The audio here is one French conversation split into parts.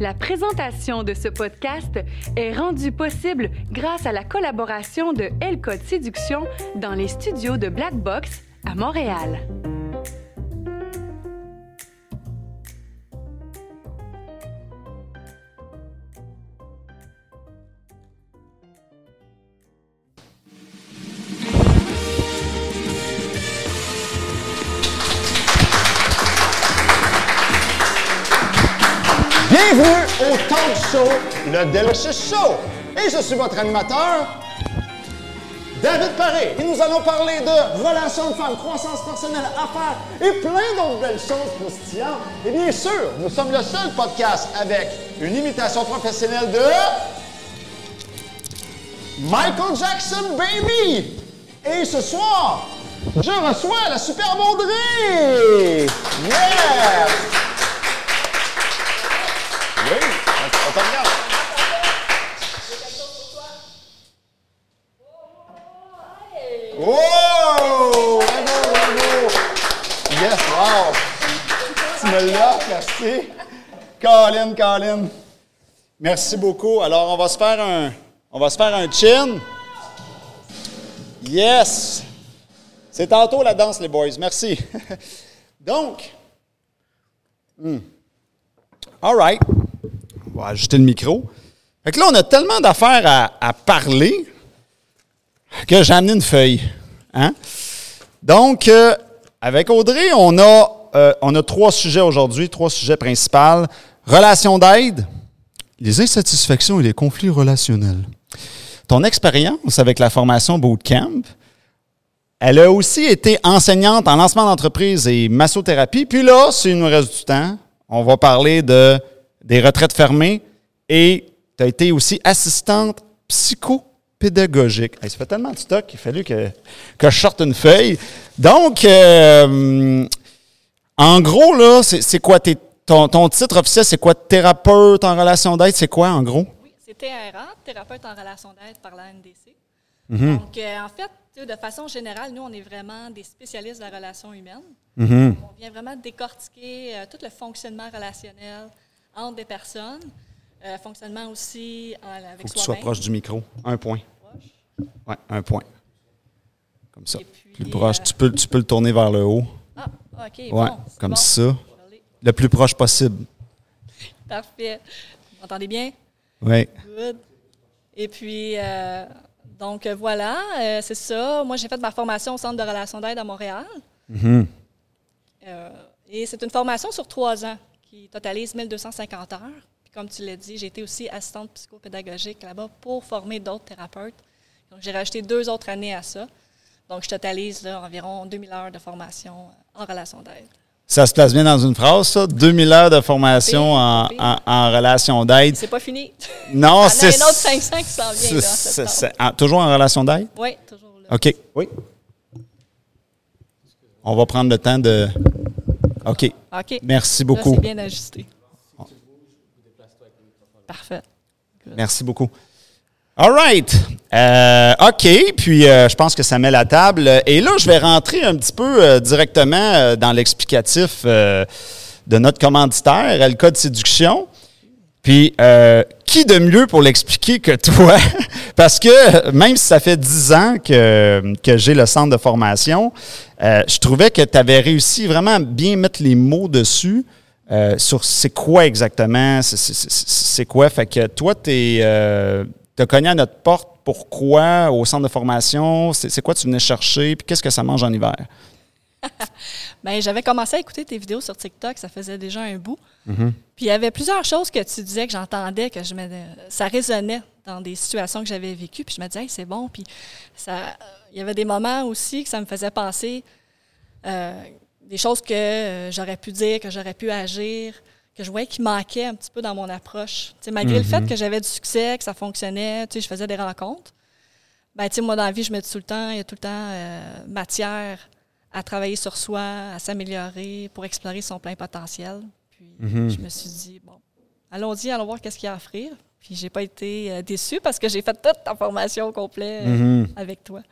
La présentation de ce podcast est rendue possible grâce à la collaboration de L Séduction dans les studios de Black Box à Montréal. Le Delicious Show. Et je suis votre animateur, David Paré. Et nous allons parler de relations de femmes, croissance personnelle, affaires et plein d'autres belles choses croustillantes. Et bien sûr, nous sommes le seul podcast avec une imitation professionnelle de Michael Jackson, baby. Et ce soir, je reçois la superbe Audrey. Yeah! Oui, on te regarde. Wow! Bravo, bravo! Yes, wow! Tu me l'as, merci. Colin, Colin. Merci beaucoup. Alors, on va se faire un, on va se faire un chin. Yes! C'est tantôt la danse, les boys. Merci. Donc, hmm. All right. On va ajuster le micro. Fait que là, on a tellement d'affaires à, parler que j'ai amené une feuille. Hein? Donc, euh, avec Audrey, on a, euh, on a trois sujets aujourd'hui, trois sujets principaux. Relations d'aide, les insatisfactions et les conflits relationnels. Ton expérience avec la formation Bootcamp, elle a aussi été enseignante en lancement d'entreprise et massothérapie. Puis là, s'il nous reste du temps, on va parler de, des retraites fermées et tu as été aussi assistante psychopédagogique. Hey, ça fait tellement de stock qu'il a fallu que, que je sorte une feuille. Donc, euh, en gros, là, c'est quoi tes- ton, ton titre officiel? C'est quoi thérapeute en relation d'aide? C'est quoi, en gros? Oui, c'est TRA, thérapeute en relation d'aide par la NDC. Mhm. Donc, euh, en fait, de façon générale, nous, on est vraiment des spécialistes de la relation humaine. Mhm. On vient vraiment décortiquer euh, tout le fonctionnement relationnel entre des personnes, euh, fonctionnement aussi en- avec Faut que tu sois proche du micro. Un point. Ouais, un point. Comme ça. Puis, Plus proche. euh, Tu, peux, tu peux le tourner vers le haut. Ah, OK, Ouais, bon, comme bon. ça. Le plus proche possible. Parfait. Vous m'entendez bien? Oui. Good. Et puis, euh, donc voilà, euh, c'est ça. Moi, j'ai fait ma formation au Centre de relations d'aide à Montréal. Mhm. Euh, et c'est une formation sur trois ans qui totalise 1250 heures. Puis comme tu l'as dit, j'ai été aussi assistante psychopédagogique là-bas pour former d'autres thérapeutes. Donc, j'ai rajouté deux autres années à ça. Donc, je totalise là, environ 2000 heures de formation en relation d'aide. Ça se place bien dans une phrase, ça? 2000 heures de formation en, en, en relation d'aide? C'est pas fini. Non, Il y en a c'est. un autre 500 qui s'en vient, c'est- là, en c'est- c'est- toujours en relation d'aide? Oui, toujours là. OK. Oui. On va prendre le temps de. OK. OK. Merci Là, beaucoup. c'est bien ajusté. Parfait. Merci beaucoup. All right. Euh, OK. Puis, euh, je pense que ça met la table. Et là, je vais rentrer un petit peu euh, directement euh, dans l'explicatif euh, de notre commanditaire, code séduction. Puis, euh, qui de mieux pour l'expliquer que toi? Parce que même si ça fait dix ans que, que j'ai le centre de formation, euh, je trouvais que tu avais réussi vraiment à bien mettre les mots dessus euh, sur c'est quoi exactement, c'est- quoi? Fait que toi, tu as cogné à notre porte. Pourquoi au centre de formation? C'est quoi tu venais chercher? Puis qu'est-ce que ça mange en hiver? Ben, j'avais commencé à écouter tes vidéos sur TikTok, ça faisait déjà un bout. Mm-hmm. Puis il y avait plusieurs choses que tu disais que j'entendais, que je me, ça résonnait dans des situations que j'avais vécues. Puis je me disais, Hey, c'est bon. Puis ça, il y avait des moments aussi que ça me faisait penser euh, des choses que euh, j'aurais pu dire, que j'aurais pu agir, que je voyais qui manquaient un petit peu dans mon approche. Malgré le fait que j'avais du succès, que ça fonctionnait, je faisais des rencontres. Ben, moi, dans la vie, je me dis tout le temps, il y a tout le temps euh, matière à travailler sur soi, à s'améliorer pour explorer son plein potentiel. Puis je me suis dit, bon, allons-y, allons voir qu'est-ce qu'il y a à offrir. Puis j'ai pas été euh, déçue parce que j'ai fait toute ta formation au complet euh, avec toi.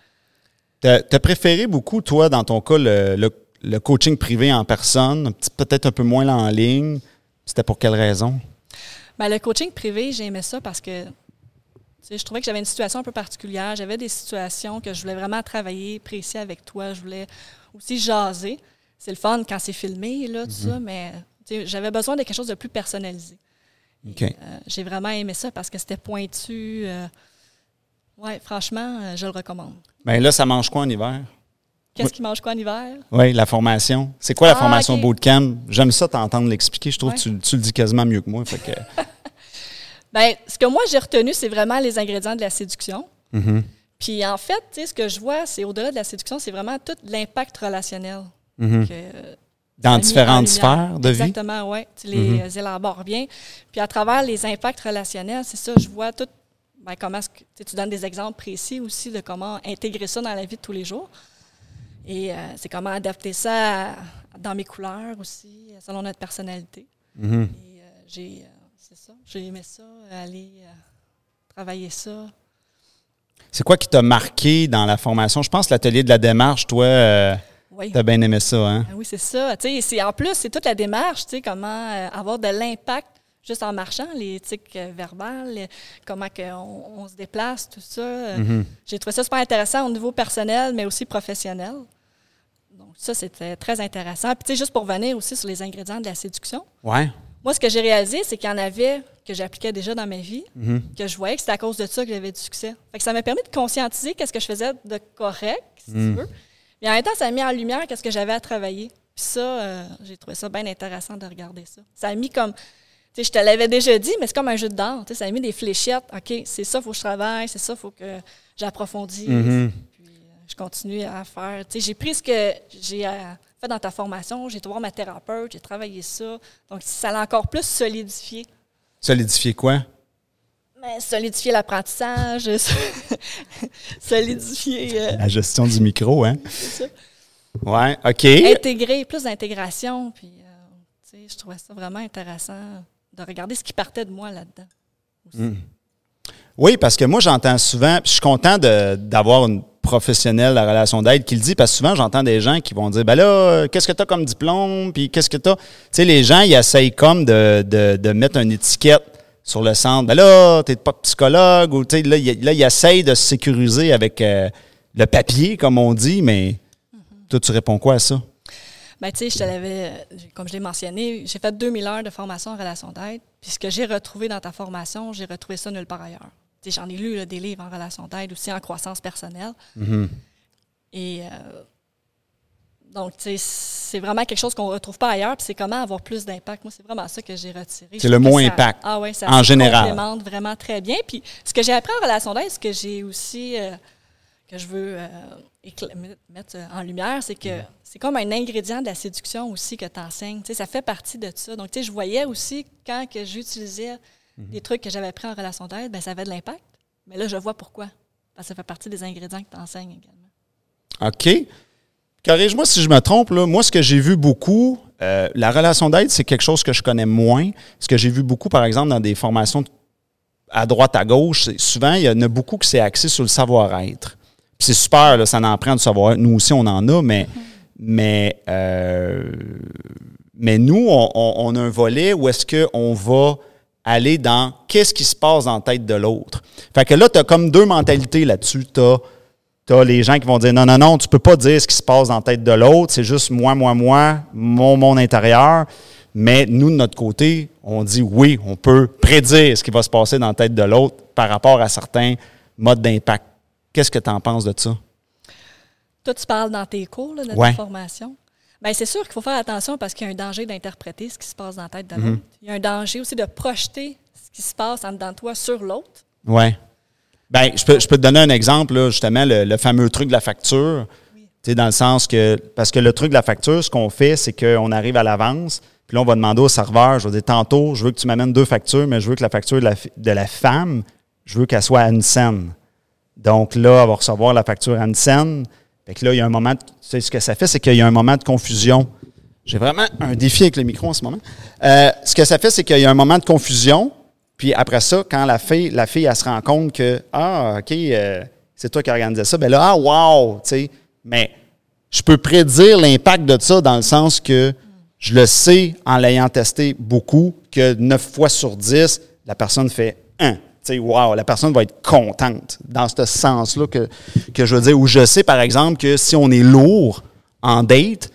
Tu as préféré beaucoup, toi, dans ton cas, le, le- le coaching privé en personne, peut-être un peu moins là en ligne? C'était pour quelle raison? Ben, le coaching privé, j'aimais ça parce que je trouvais que j'avais une situation un peu particulière. J'avais des situations que je voulais vraiment travailler précis avec toi. Je voulais aussi jaser. C'est le fun quand c'est filmé, là, tout ça, mais tu sais, j'avais besoin de quelque chose de plus personnalisé. Euh, J'ai vraiment aimé ça parce que c'était pointu. euh, ouais, franchement, euh, je le recommande. Ben là, ça mange quoi en hiver? Qu'est-ce Oui. qui mange quoi en hiver? Oui, la formation. C'est quoi la Ah, formation ok. bootcamp? J'aime ça t'entendre l'expliquer. Je trouve Ouais. que tu, tu le dis quasiment mieux que moi. Fait que, Ben, ce que moi j'ai retenu, c'est vraiment les ingrédients de la séduction. Mhm. Puis en fait, tu sais, ce que je vois, c'est au-delà de la séduction, c'est vraiment tout l'impact relationnel. Mhm. que, euh, Dans différentes sphères de vie? Exactement, oui. Tu les Mhm. euh, élabores bien. Puis à travers les impacts relationnels, c'est ça, je vois tout. Ben, comment tu donnes des exemples précis aussi de comment intégrer ça dans la vie de tous les jours. Et euh, c'est comment adapter ça à- dans mes couleurs aussi, selon notre personnalité. Mhm. Et euh, j'ai, euh, c'est ça, j'ai aimé ça, aller travailler ça. C'est quoi qui t'a marqué dans la formation? Je pense que l'atelier de la démarche, toi, Oui. t'as bien aimé ça, hein? Ah oui, c'est ça. Tu c'est, en plus, c'est toute la démarche, tu comment euh, avoir de l'impact juste en marchant, verbales, les- comment que on, on se déplace, tout ça. Mhm. J'ai trouvé ça super intéressant au niveau personnel, mais aussi professionnel. Ça, c'était très intéressant. Puis, tu sais, juste pour revenir aussi sur les ingrédients de la séduction, Ouais. moi, ce que j'ai réalisé, c'est qu'il y en avait que j'appliquais déjà dans ma vie, Mhm. que je voyais que c'était à cause de ça que j'avais du succès. Fait que ça m'a permis de conscientiser qu'est-ce que je faisais de correct, si tu veux. Mais en même temps, ça a mis en lumière qu'est-ce que j'avais à travailler. Puis ça, euh, j'ai trouvé ça bien intéressant de regarder ça. Ça a mis comme, tu sais, je te l'avais déjà dit, mais c'est comme un jeu de dents. Tu sais, ça a mis des fléchettes. OK, c'est ça, il faut que je travaille, c'est ça, il faut que j'approfondisse. Mhm. Continue à faire. Tu sais, j'ai pris ce que j'ai euh, fait dans ta formation, j'ai été voir ma thérapeute, j'ai travaillé ça. Donc, ça l'a encore plus solidifié. Solidifier quoi? Mais solidifier l'apprentissage, solidifier, euh, La gestion du micro, hein? c'est ça. Ouais, OK. intégrer, plus d'intégration. Puis, euh, tu sais, je trouvais ça vraiment intéressant de regarder ce qui partait de moi là-dedans. aussi. Oui, parce que moi, j'entends souvent, je suis content de- d'avoir une professionnelle la relation d'aide qui le dit, parce que souvent, j'entends des gens qui vont dire, ben là, euh, qu'est-ce que tu as comme diplôme, puis qu'est-ce que tu as... Tu sais, les gens, ils essayent comme de, de, de mettre une étiquette sur le centre. Ben là, tu pas psychologue, ou tu sais, là, ils- là, de se sécuriser avec euh, le papier, comme on dit, mais toi, tu réponds quoi à ça? Ben, tu sais, je te l'avais, euh, comme je l'ai mentionné, j'ai fait 2000 heures de formation en relation d'aide. Puis ce que j'ai retrouvé dans ta formation, j'ai retrouvé ça nulle part ailleurs. J'en ai lu là, des livres en relation d'aide, aussi en croissance personnelle. Et euh, donc, c'est vraiment quelque chose qu'on ne retrouve pas ailleurs. Puis c'est comment avoir plus d'impact. Moi, c'est vraiment ça que j'ai retiré. C'est le mot ça- impact, Ah ouais, ça en général. complémente vraiment très bien. Puis ce que j'ai appris en relation d'aide, ce que j'ai aussi, euh, que je veux euh, mettre en lumière, c'est que c'est comme un ingrédient de la séduction aussi que tu enseignes. Ça fait partie de ça. Donc, tu sais, je voyais aussi quand que j'utilisais des trucs que j'avais appris en relation d'aide, ben, ça avait de l'impact. Mais là, je vois pourquoi. Parce que ça fait partie des ingrédients que tu enseignes également. OK. Corrige-moi si je me trompe. Là. Moi, ce que j'ai vu beaucoup, euh, la relation d'aide, c'est quelque chose que je connais moins. Ce que j'ai vu beaucoup, par exemple, dans des formations à droite, à gauche, souvent, il y en a beaucoup qui c'est axé sur le savoir-être. Puis c'est super, là, ça en prend du savoir-être. Nous aussi, on en a, mais, mais, euh, mais nous, on, on- on a un volet où est-ce qu'on va aller dans qu'est-ce qui se passe dans la tête de l'autre. Fait que là, tu as comme deux mentalités là-dessus. Tu as les gens qui vont dire non, non, non, tu peux pas dire ce qui se passe dans la tête de l'autre, c'est juste moi, moi, moi, mon monde intérieur. Mais nous, de notre côté, on dit oui, on peut prédire ce qui va se passer dans la tête de l'autre par rapport à certains modes d'impact. Qu'est-ce que tu en penses de ça? Toi, tu parles dans tes cours là, de Ouais. ta formation? Bien, c'est sûr qu'il faut faire attention parce qu'il y a un danger d'interpréter ce qui se passe dans la tête de Mhm. l'autre. Il y a un danger aussi de projeter ce qui se passe en dedans de toi sur l'autre. Oui. Ben, je peux, je peux te donner un exemple, là, justement, le, le fameux truc de la facture. Tu sais, dans le sens que, parce que le truc de la facture, ce qu'on fait, c'est qu'on arrive à l'avance, puis là, on va demander au serveur, je vais dire, tantôt, je veux que tu m'amènes deux factures, mais je veux que la facture de la, de la femme, je veux qu'elle soit à une scène. Donc là, elle va recevoir la facture à une scène. Fait que là, il y a un moment, de- ce que ça fait, c'est qu'il y a un moment de confusion. J'ai vraiment un défi avec le micro en ce moment. Euh, ce que ça fait, c'est qu'il y a un moment de confusion. Puis après ça, quand la fille, la fille, elle se rend compte que, ah, OK, euh, c'est toi qui organisais ça, ben là, ah, wow, tu sais. Mais je peux prédire l'impact de ça dans le sens que je le sais en l'ayant testé beaucoup, que 9 fois sur 10, la personne fait un. Tu sais, wow, la personne va être contente dans ce sens-là que, que je veux dire. Où je sais, par exemple, que si on est lourd en date,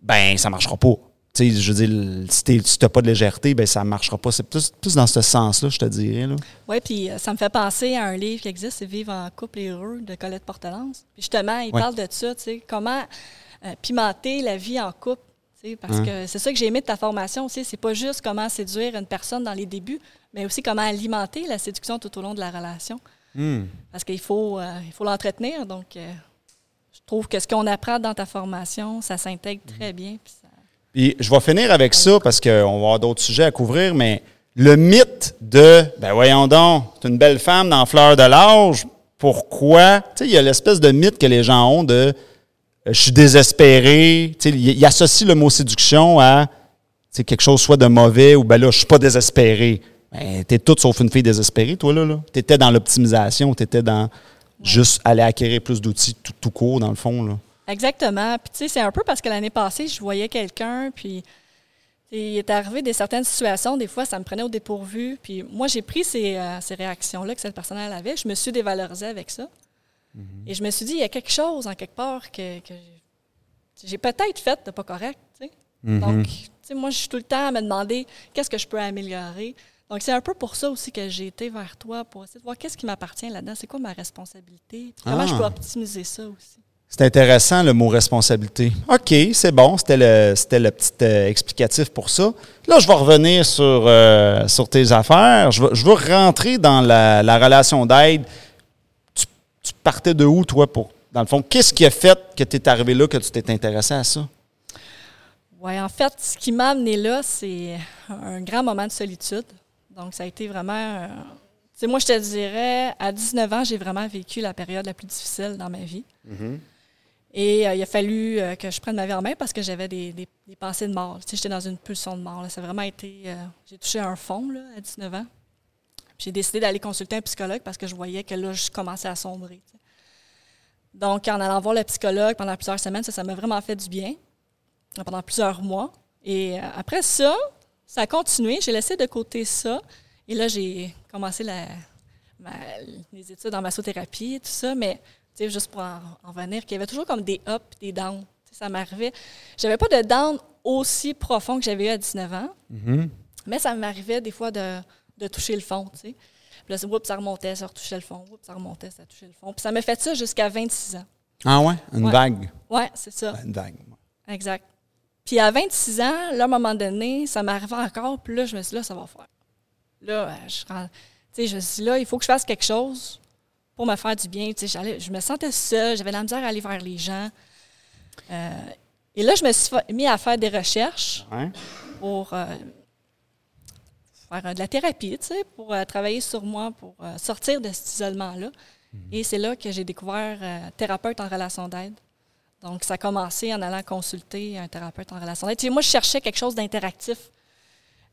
ben ça marchera pas. Tu sais, je veux dire, si tu n'as pas de légèreté, ben ça marchera pas. C'est plus, plus dans ce sens-là, je te dirais. Là. Oui, puis euh, ça me fait penser à un livre qui existe, c'est Vivre en couple et heureux de Colette Portelance. Justement, il Ouais. parle de ça, tu sais, comment euh, pimenter la vie en couple. Parce Hein? que c'est ça que j'ai aimé de ta formation aussi. C'est pas juste comment séduire une personne dans les débuts, mais aussi comment alimenter la séduction tout au long de la relation. Hmm. Parce qu'il faut euh, il faut l'entretenir. Donc, euh, je trouve que ce qu'on apprend dans ta formation, ça s'intègre très bien. puis ça- Puis je vais finir avec ça parce qu'on va avoir d'autres sujets à couvrir, mais le mythe de ben voyons donc, c'est une belle femme dans fleur de l'âge, pourquoi? Tu sais, il y a l'espèce de mythe que les gens ont de je suis désespéré. Tu sais, ils ils associent le mot séduction à tu sais, quelque chose soit de mauvais ou ben là, je suis pas désespéré. Ben, t'es toute sauf une fille désespérée, toi, là. là. T'étais dans l'optimisation, t'étais dans juste aller acquérir plus d'outils tout, tout court, dans le fond, là. Exactement. Puis, tu sais, c'est un peu parce que l'année passée, je voyais quelqu'un, puis il est arrivé des certaines situations, des fois, ça me prenait au dépourvu. Puis, moi, j'ai pris ces, euh, ces réactions-là que cette personne elle avait. Je me suis dévalorisée avec ça. Et je me suis dit, il y a quelque chose, en quelque part, que, que j'ai- peut-être fait de pas correct. tu sais. Donc, tu sais, moi, je suis tout le temps à me demander qu'est-ce que je peux améliorer? Donc, c'est un peu pour ça aussi que j'ai été vers toi, pour essayer de voir qu'est-ce qui m'appartient là-dedans, c'est quoi ma responsabilité, puis comment Ah. je peux optimiser ça aussi? C'est intéressant le mot responsabilité. OK, c'est bon, c'était le, c'était le petit euh, explicatif pour ça. Là, je vais revenir sur, euh, sur tes affaires. Je veux, je veux rentrer dans la, la relation d'aide. Partais de où, toi, pour. Dans le fond, qu'est-ce qui a fait que tu es arrivé là, que tu t'es intéressé à ça? Oui, en fait, ce qui m'a amené là, c'est un grand moment de solitude. Donc, ça a été vraiment. euh, tu sais, moi, je te dirais, à 19 ans, j'ai vraiment vécu la période la plus difficile dans ma vie. Et euh, il a fallu euh, que je prenne ma vie en main parce que j'avais des, des- des pensées de mort. Tu sais, j'étais dans une pulsion de mort. là. Ça a vraiment été. j'ai touché un fond là, à 19 ans. J'ai décidé d'aller consulter un psychologue parce que je voyais que là, je commençais à sombrer. tu sais. Donc, en allant voir le psychologue pendant plusieurs semaines, ça, ça m'a vraiment fait du bien pendant plusieurs mois. Et euh, après ça, ça a continué. J'ai laissé de côté ça. Et là, j'ai commencé la, ma- les études en massothérapie et tout ça. Mais, tu sais, juste pour en, en venir, qu'il y avait toujours comme des ups, des downs. Ça m'arrivait. J'avais pas de down aussi profond que j'avais eu à 19 ans. Mais ça m'arrivait des fois de, de toucher le fond, tu sais. Puis là, c'est- oups, ça remontait, ça retouchait le fond. Oups, ça remontait, ça touchait le fond. Puis ça m'a fait ça jusqu'à 26 ans. Ah ouais? Une Ouais. vague. Ouais, c'est ça. Une vague. Exact. Puis à 26 ans, là, à un moment donné, ça m'arrivait encore, puis là, je me suis dit, là, ça va faire. Là, euh, je, je me suis dit, là, il faut que je fasse quelque chose pour me faire du bien. Je me sentais seule, j'avais la misère à aller vers les gens. Euh, et là, je me suis mis à faire des recherches Ouais. pour euh, faire euh, de la thérapie, tu sais, pour euh, travailler sur moi, pour euh, sortir de cet isolement-là. Et c'est là que j'ai découvert thérapeute en relation d'aide. Donc, ça a commencé en allant consulter un thérapeute en relation d'aide. Tu sais, moi, je cherchais quelque chose d'interactif.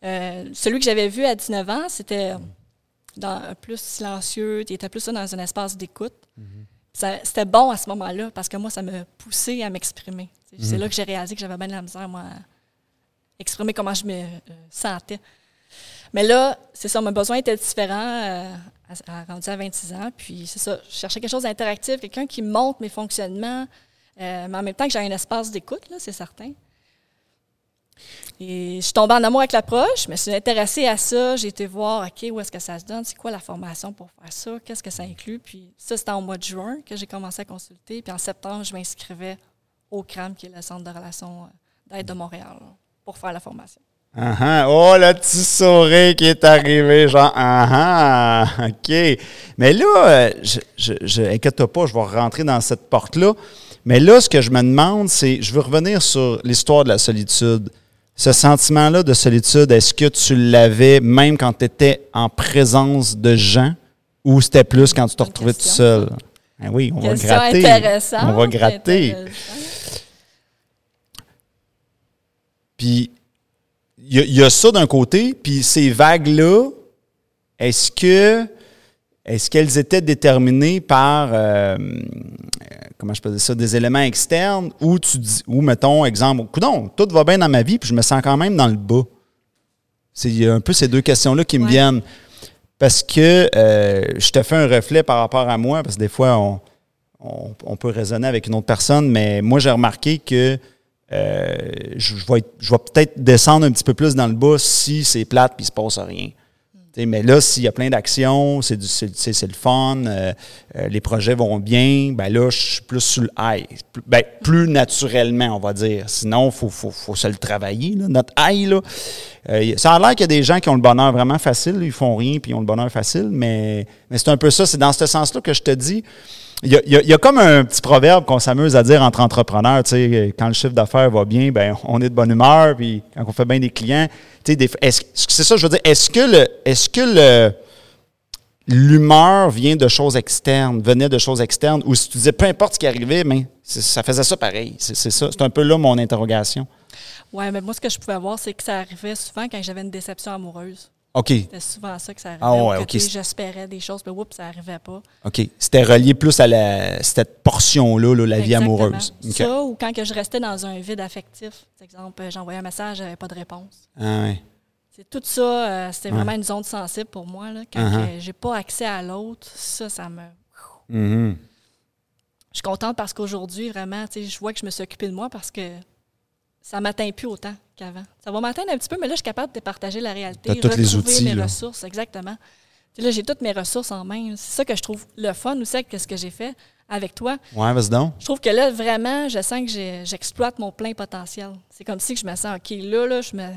Euh, celui que j'avais vu à 19 ans, c'était dans, plus silencieux, il était plus dans un espace d'écoute. Ça- C'était bon à ce moment-là parce que moi, ça me poussait à m'exprimer. C'est là que j'ai réalisé que j'avais bien de la misère, moi, à exprimer comment je me sentais. Mais là, c'est ça, mon besoin était différent euh, à, à- rendu à 26 ans. Puis c'est ça, je cherchais quelque chose d'interactif, quelqu'un qui montre mes fonctionnements, euh, mais en même temps que j'ai un espace d'écoute, là, c'est certain. Et je suis tombée en amour avec l'approche, je me suis intéressée à ça. J'ai été voir, OK, où est-ce que ça se donne? C'est quoi la formation pour faire ça? Qu'est-ce que ça inclut? Puis ça, c'était en mois de juin que j'ai commencé à consulter. Puis en septembre, je m'inscrivais au CRAM, qui est le Centre de relations euh, d'aide de Montréal, pour faire la formation. Ah ah. Oh, le petit sourire qui est arrivé, genre, ah ah, OK. Mais là, euh, je, je, je- inquiète-toi pas, je vais rentrer dans cette porte-là. Mais là, ce que je me demande, c'est, je veux revenir sur l'histoire de la solitude. Ce sentiment-là de solitude, est-ce que tu l'avais même quand tu étais en présence de gens ou c'était plus quand tu te retrouvais tout seul? Ah oui, on va gratter. On va gratter. Puis y, a- il y a ça d'un côté, puis ces vagues-là, est-ce que est-ce qu'elles étaient déterminées par euh, euh, comment je peux dire ça, des éléments externes ou tu dis ou mettons exemple, coudon, tout va bien dans ma vie, puis je me sens quand même dans le bas? C'est il y a un peu ces deux questions-là qui me viennent. parce que euh, je te fais un reflet par rapport à moi, parce que des fois, on, on, on peut raisonner avec une autre personne, mais moi, j'ai remarqué que euh, je, je vais, peut-être descendre un petit peu plus dans le bas si c'est plate puis il se passe rien. Mais là, s'il y a plein d'actions, c'est le fun, euh, euh, les projets vont bien, ben là, je suis plus sur le high. Plus- Ben, naturellement, on va dire. Sinon, il faut, faut, faut se le travailler, notre high. Là. Ça a l'air qu'il y a des gens qui ont le bonheur vraiment facile, ils font rien puis ils ont le bonheur facile, mais c'est un peu ça, c'est dans ce sens-là que je te dis. Il y, a, comme un petit proverbe qu'on s'amuse à dire entre entrepreneurs, tu sais, quand le chiffre d'affaires va bien, ben on est de bonne humeur, puis quand on fait bien des clients, tu sais, c'est ça, je veux dire, est-ce que le, est-ce que le, l'humeur vient de choses externes, venait de choses externes, ou si tu disais peu importe ce qui arrivait, mais c'est- ça faisait ça pareil, c'est, c'est ça, c'est un peu là mon interrogation. Oui, mais moi, ce que je pouvais voir, c'est que ça arrivait souvent quand j'avais une déception amoureuse. OK, C'était souvent ça que ça arrivait. Ah ouais, J'espérais des choses, mais oups, ça n'arrivait pas. OK. C'était relié plus à la, cette portion-là, là, la vie amoureuse. Ça, ou quand que je restais dans un vide affectif. Par exemple, euh, j'envoyais un message, j'avais pas de réponse. Ah ouais. C'est tout ça, euh, c'était Ouais. vraiment une zone sensible pour moi. Là, quand Uh-huh. que j'ai pas accès à l'autre, ça, ça me. Mhm. Je suis contente parce qu'aujourd'hui, vraiment, je vois que je me suis occupée de moi parce que ça m'atteint plus autant qu'avant. Ça va m'atteindre un petit peu, mais là, je suis capable de partager la réalité, T'as tous les outils, mes là. ressources, exactement. Là, j'ai toutes mes ressources en main. C'est ça que je trouve le fun aussi avec ce que j'ai fait avec toi. Ouais, vas-y donc. Je trouve que là, vraiment, je sens que j'exploite mon plein potentiel. C'est comme si que je me sens, OK, là, là, je me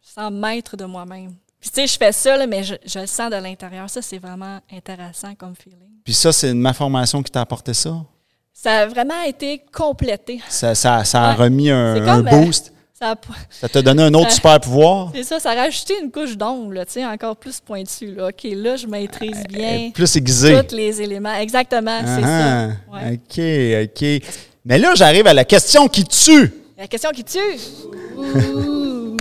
sens maître de moi-même. Puis, tu sais, je fais ça, là, mais je, je le sens de l'intérieur. Ça, c'est vraiment intéressant comme feeling. Puis ça, c'est ma formation qui t'a apporté ça? Ça a vraiment été complété. Ça, ça, ça a Ouais. remis un, euh, boost? Ça a- Ça t'a donné un autre ça- super pouvoir? c'est ça, ça a rajouté une couche d'ombre, là, tu sais, encore plus pointue. Là. OK, là, je maîtrise bien Plus aiguisé. tous les éléments. Exactement, c'est Ah, ça. Ouais. OK, OK. Mais là, j'arrive à la question qui tue. La question qui tue?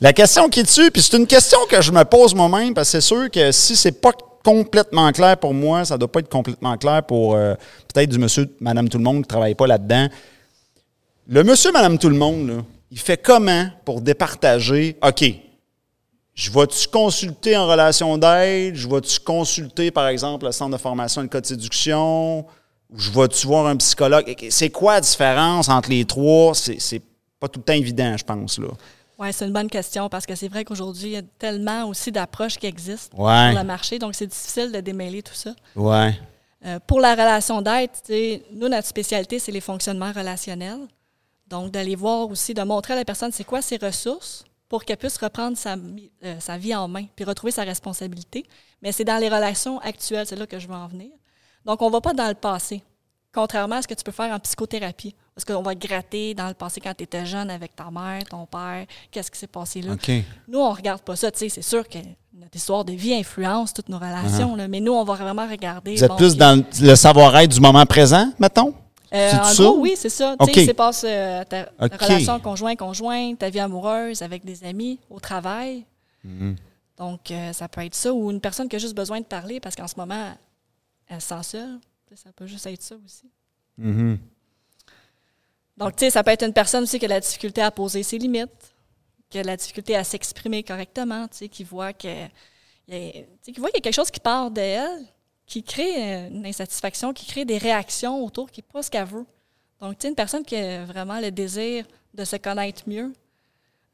La question qui tue, puis c'est une question que je me pose moi-même, parce que c'est sûr que si c'est pas complètement clair pour moi, ça doit pas être complètement clair pour euh, peut-être du monsieur, madame tout le monde qui travaille pas là-dedans. Le monsieur, madame tout le monde, là, il fait comment pour départager, OK, je vais-tu consulter en relation d'aide, je vais-tu consulter, par exemple, le centre de formation et le code de séduction, ou je vais-tu voir un psychologue? C'est quoi la différence entre les trois? C'est pas tout le temps évident, je pense, là. Oui, c'est une bonne question parce que c'est vrai qu'aujourd'hui, il y a tellement aussi d'approches qui existent Ouais. sur le marché, donc c'est difficile de démêler tout ça. Ouais. Euh, pour la relation d'aide, nous, notre spécialité, c'est les fonctionnements relationnels. Donc, d'aller voir aussi, de montrer à la personne c'est quoi ses ressources pour qu'elle puisse reprendre sa, euh, sa vie en main puis retrouver sa responsabilité. Mais c'est dans les relations actuelles, c'est là que je veux en venir. Donc, on ne va pas dans le passé, contrairement à ce que tu peux faire en psychothérapie. Parce qu'on va gratter dans le passé quand tu étais jeune avec ta mère, ton père, qu'est-ce qui s'est passé là. OK. Nous, on regarde pas ça. Tu sais, c'est sûr que notre histoire de vie influence toutes nos relations, là, mais nous, on va vraiment regarder. Uh-huh. Vous êtes bon, plus dans le savoir-être du moment présent, mettons? Euh, en ça? gros, oui, c'est ça. Tu OK. sais, c'est passe euh, ta, relation conjoint-conjoint, ta vie amoureuse avec des amis, au travail. Mm-hmm. Donc, euh, ça peut être ça. Ou une personne qui a juste besoin de parler parce qu'en ce moment, elle se sent seule. Tu Ça peut juste être ça aussi. Mhm. Donc, tu sais, ça peut être une personne aussi qui a de la difficulté à poser ses limites, qui a de la difficulté à s'exprimer correctement, tu sais, qui voit que il y a, tu sais, qui voit qu'il y a quelque chose qui part d'elle, qui crée euh, une insatisfaction, qui crée des réactions autour, qui n'est pas ce qu'elle veut. Donc, tu sais, une personne qui a vraiment le désir de se connaître mieux,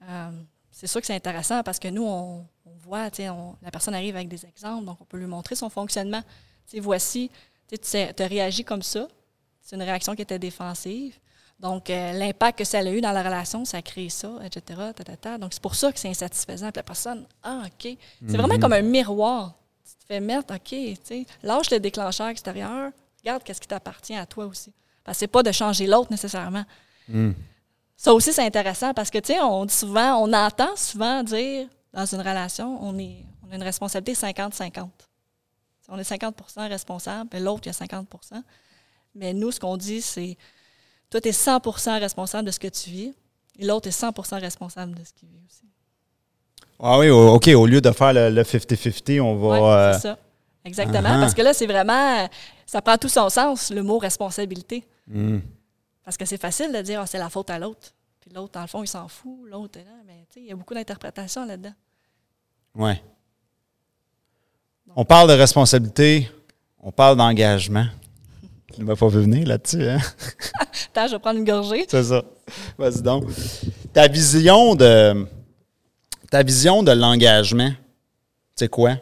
euh, c'est sûr que c'est intéressant parce que nous, on, on voit, tu sais, la personne arrive avec des exemples, donc on peut lui montrer son fonctionnement. Tu sais, voici, tu sais, tu as réagi comme ça, c'est une réaction qui était défensive. Donc, euh, l'impact que ça a eu dans la relation, ça a créé ça, etc. ta, ta, ta. Donc, c'est pour ça que c'est insatisfaisant. Puis la personne, ah, OK. C'est vraiment comme un miroir. Fais mettre, OK, tu sais, lâche le déclencheur extérieur, regarde qu'est-ce qui t'appartient à toi aussi. Parce que c'est pas de changer l'autre nécessairement. Ça aussi, c'est intéressant parce que, tu sais, on dit souvent, on entend souvent dire dans une relation, on, est, on a une responsabilité 50-50. On est 50% responsable, mais l'autre, il y a 50% Mais nous, ce qu'on dit, c'est toi, tu es 100% responsable de ce que tu vis et l'autre est 100% responsable de ce qu'il vit aussi. Ah oui, OK. Au lieu de faire le le 50-50, on va. Oui, euh, c'est ça. Exactement. uh-huh. Parce que là, c'est vraiment. Ça prend tout son sens, le mot responsabilité. mm. Parce que c'est facile de dire, Ah, c'est la faute à l'autre. Puis l'autre, dans le fond, il s'en fout. L'autre est là. Mais tu sais, il y a beaucoup d'interprétations là-dedans. Ouais. On parle de responsabilité, on parle d'engagement. Tu ne m'as pas vu venir là-dessus, hein? Attends, je vais prendre une gorgée. C'est ça. Vas-y donc. Ta vision de ta vision de l'engagement, c'est quoi?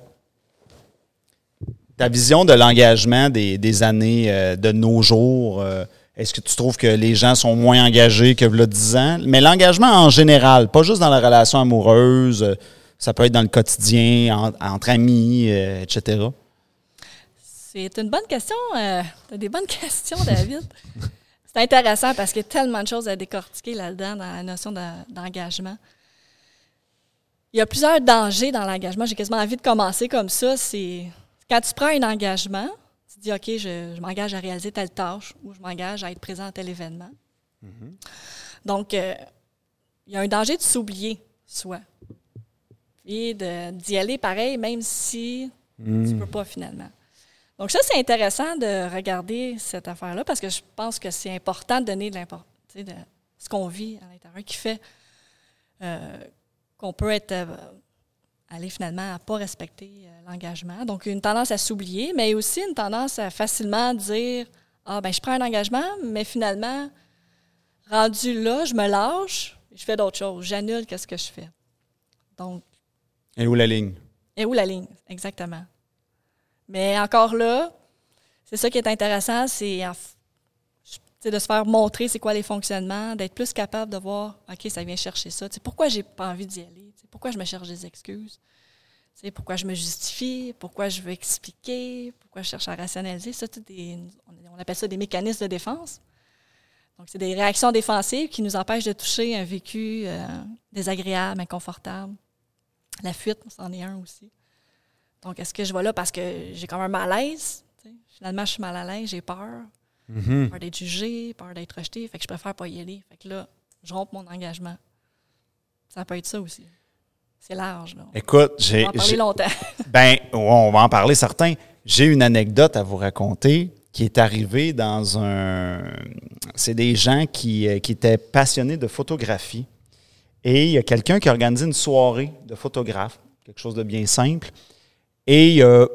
Ta vision de l'engagement des, années euh, de nos jours, euh, est-ce que tu trouves que les gens sont moins engagés que le 10 ans? Mais l'engagement en général, pas juste dans la relation amoureuse, euh, ça peut être dans le quotidien, en- entre amis, etc. C'est une bonne question. T'as des bonnes questions, David. C'est intéressant parce qu'il y a tellement de choses à décortiquer là-dedans dans la notion d'en- d'engagement. Il y a plusieurs dangers dans l'engagement. J'ai quasiment envie de commencer comme ça. C'est quand tu prends un engagement, tu dis OK, je, je m'engage à réaliser telle tâche ou je m'engage à être présent à tel événement. Donc, euh, il y a un danger de s'oublier, soit. Et d'y aller pareil, même si tu ne peux pas finalement. Donc ça, c'est intéressant de regarder cette affaire-là parce que je pense que c'est important de donner de l'importance, de ce qu'on vit à l'intérieur qui fait euh, qu'on peut être euh, aller finalement à pas respecter euh, l'engagement. Donc une tendance à s'oublier, mais aussi une tendance à facilement dire ah ben je prends un engagement, mais finalement rendu là, je me lâche, je fais d'autres choses, j'annule qu'est-ce que je fais. Donc Et où la ligne? et où la ligne, exactement. Mais encore là, c'est ça qui est intéressant, c'est c'est de se faire montrer c'est quoi les fonctionnements, d'être plus capable de voir, OK, ça vient chercher ça. Tu sais, pourquoi j'ai pas envie d'y aller? Pourquoi je me cherche des excuses? Pourquoi je me justifie? Pourquoi je veux expliquer? Pourquoi je cherche à rationaliser? Ça, des, on- appelle ça des mécanismes de défense. Donc, c'est des réactions défensives qui nous empêchent de toucher un vécu euh, désagréable, inconfortable. La fuite, c'en est un aussi. Donc, est-ce que je vais là parce que j'ai comme un malaise? tu sais? Finalement, je suis mal à l'aise, j'ai peur. Peur d'être jugé, peur d'être rejeté. Fait que je préfère pas y aller. Fait que là, je romps mon engagement. Ça peut être ça aussi. C'est large, là. Écoute, On j'ai. va en parler longtemps. Ben, on va en parler certains. J'ai une anecdote à vous raconter qui est arrivée dans un. C'est des gens qui, euh, qui étaient passionnés de photographie. Et il y a quelqu'un qui a organisé une soirée de photographe, quelque chose de bien simple. Et il y a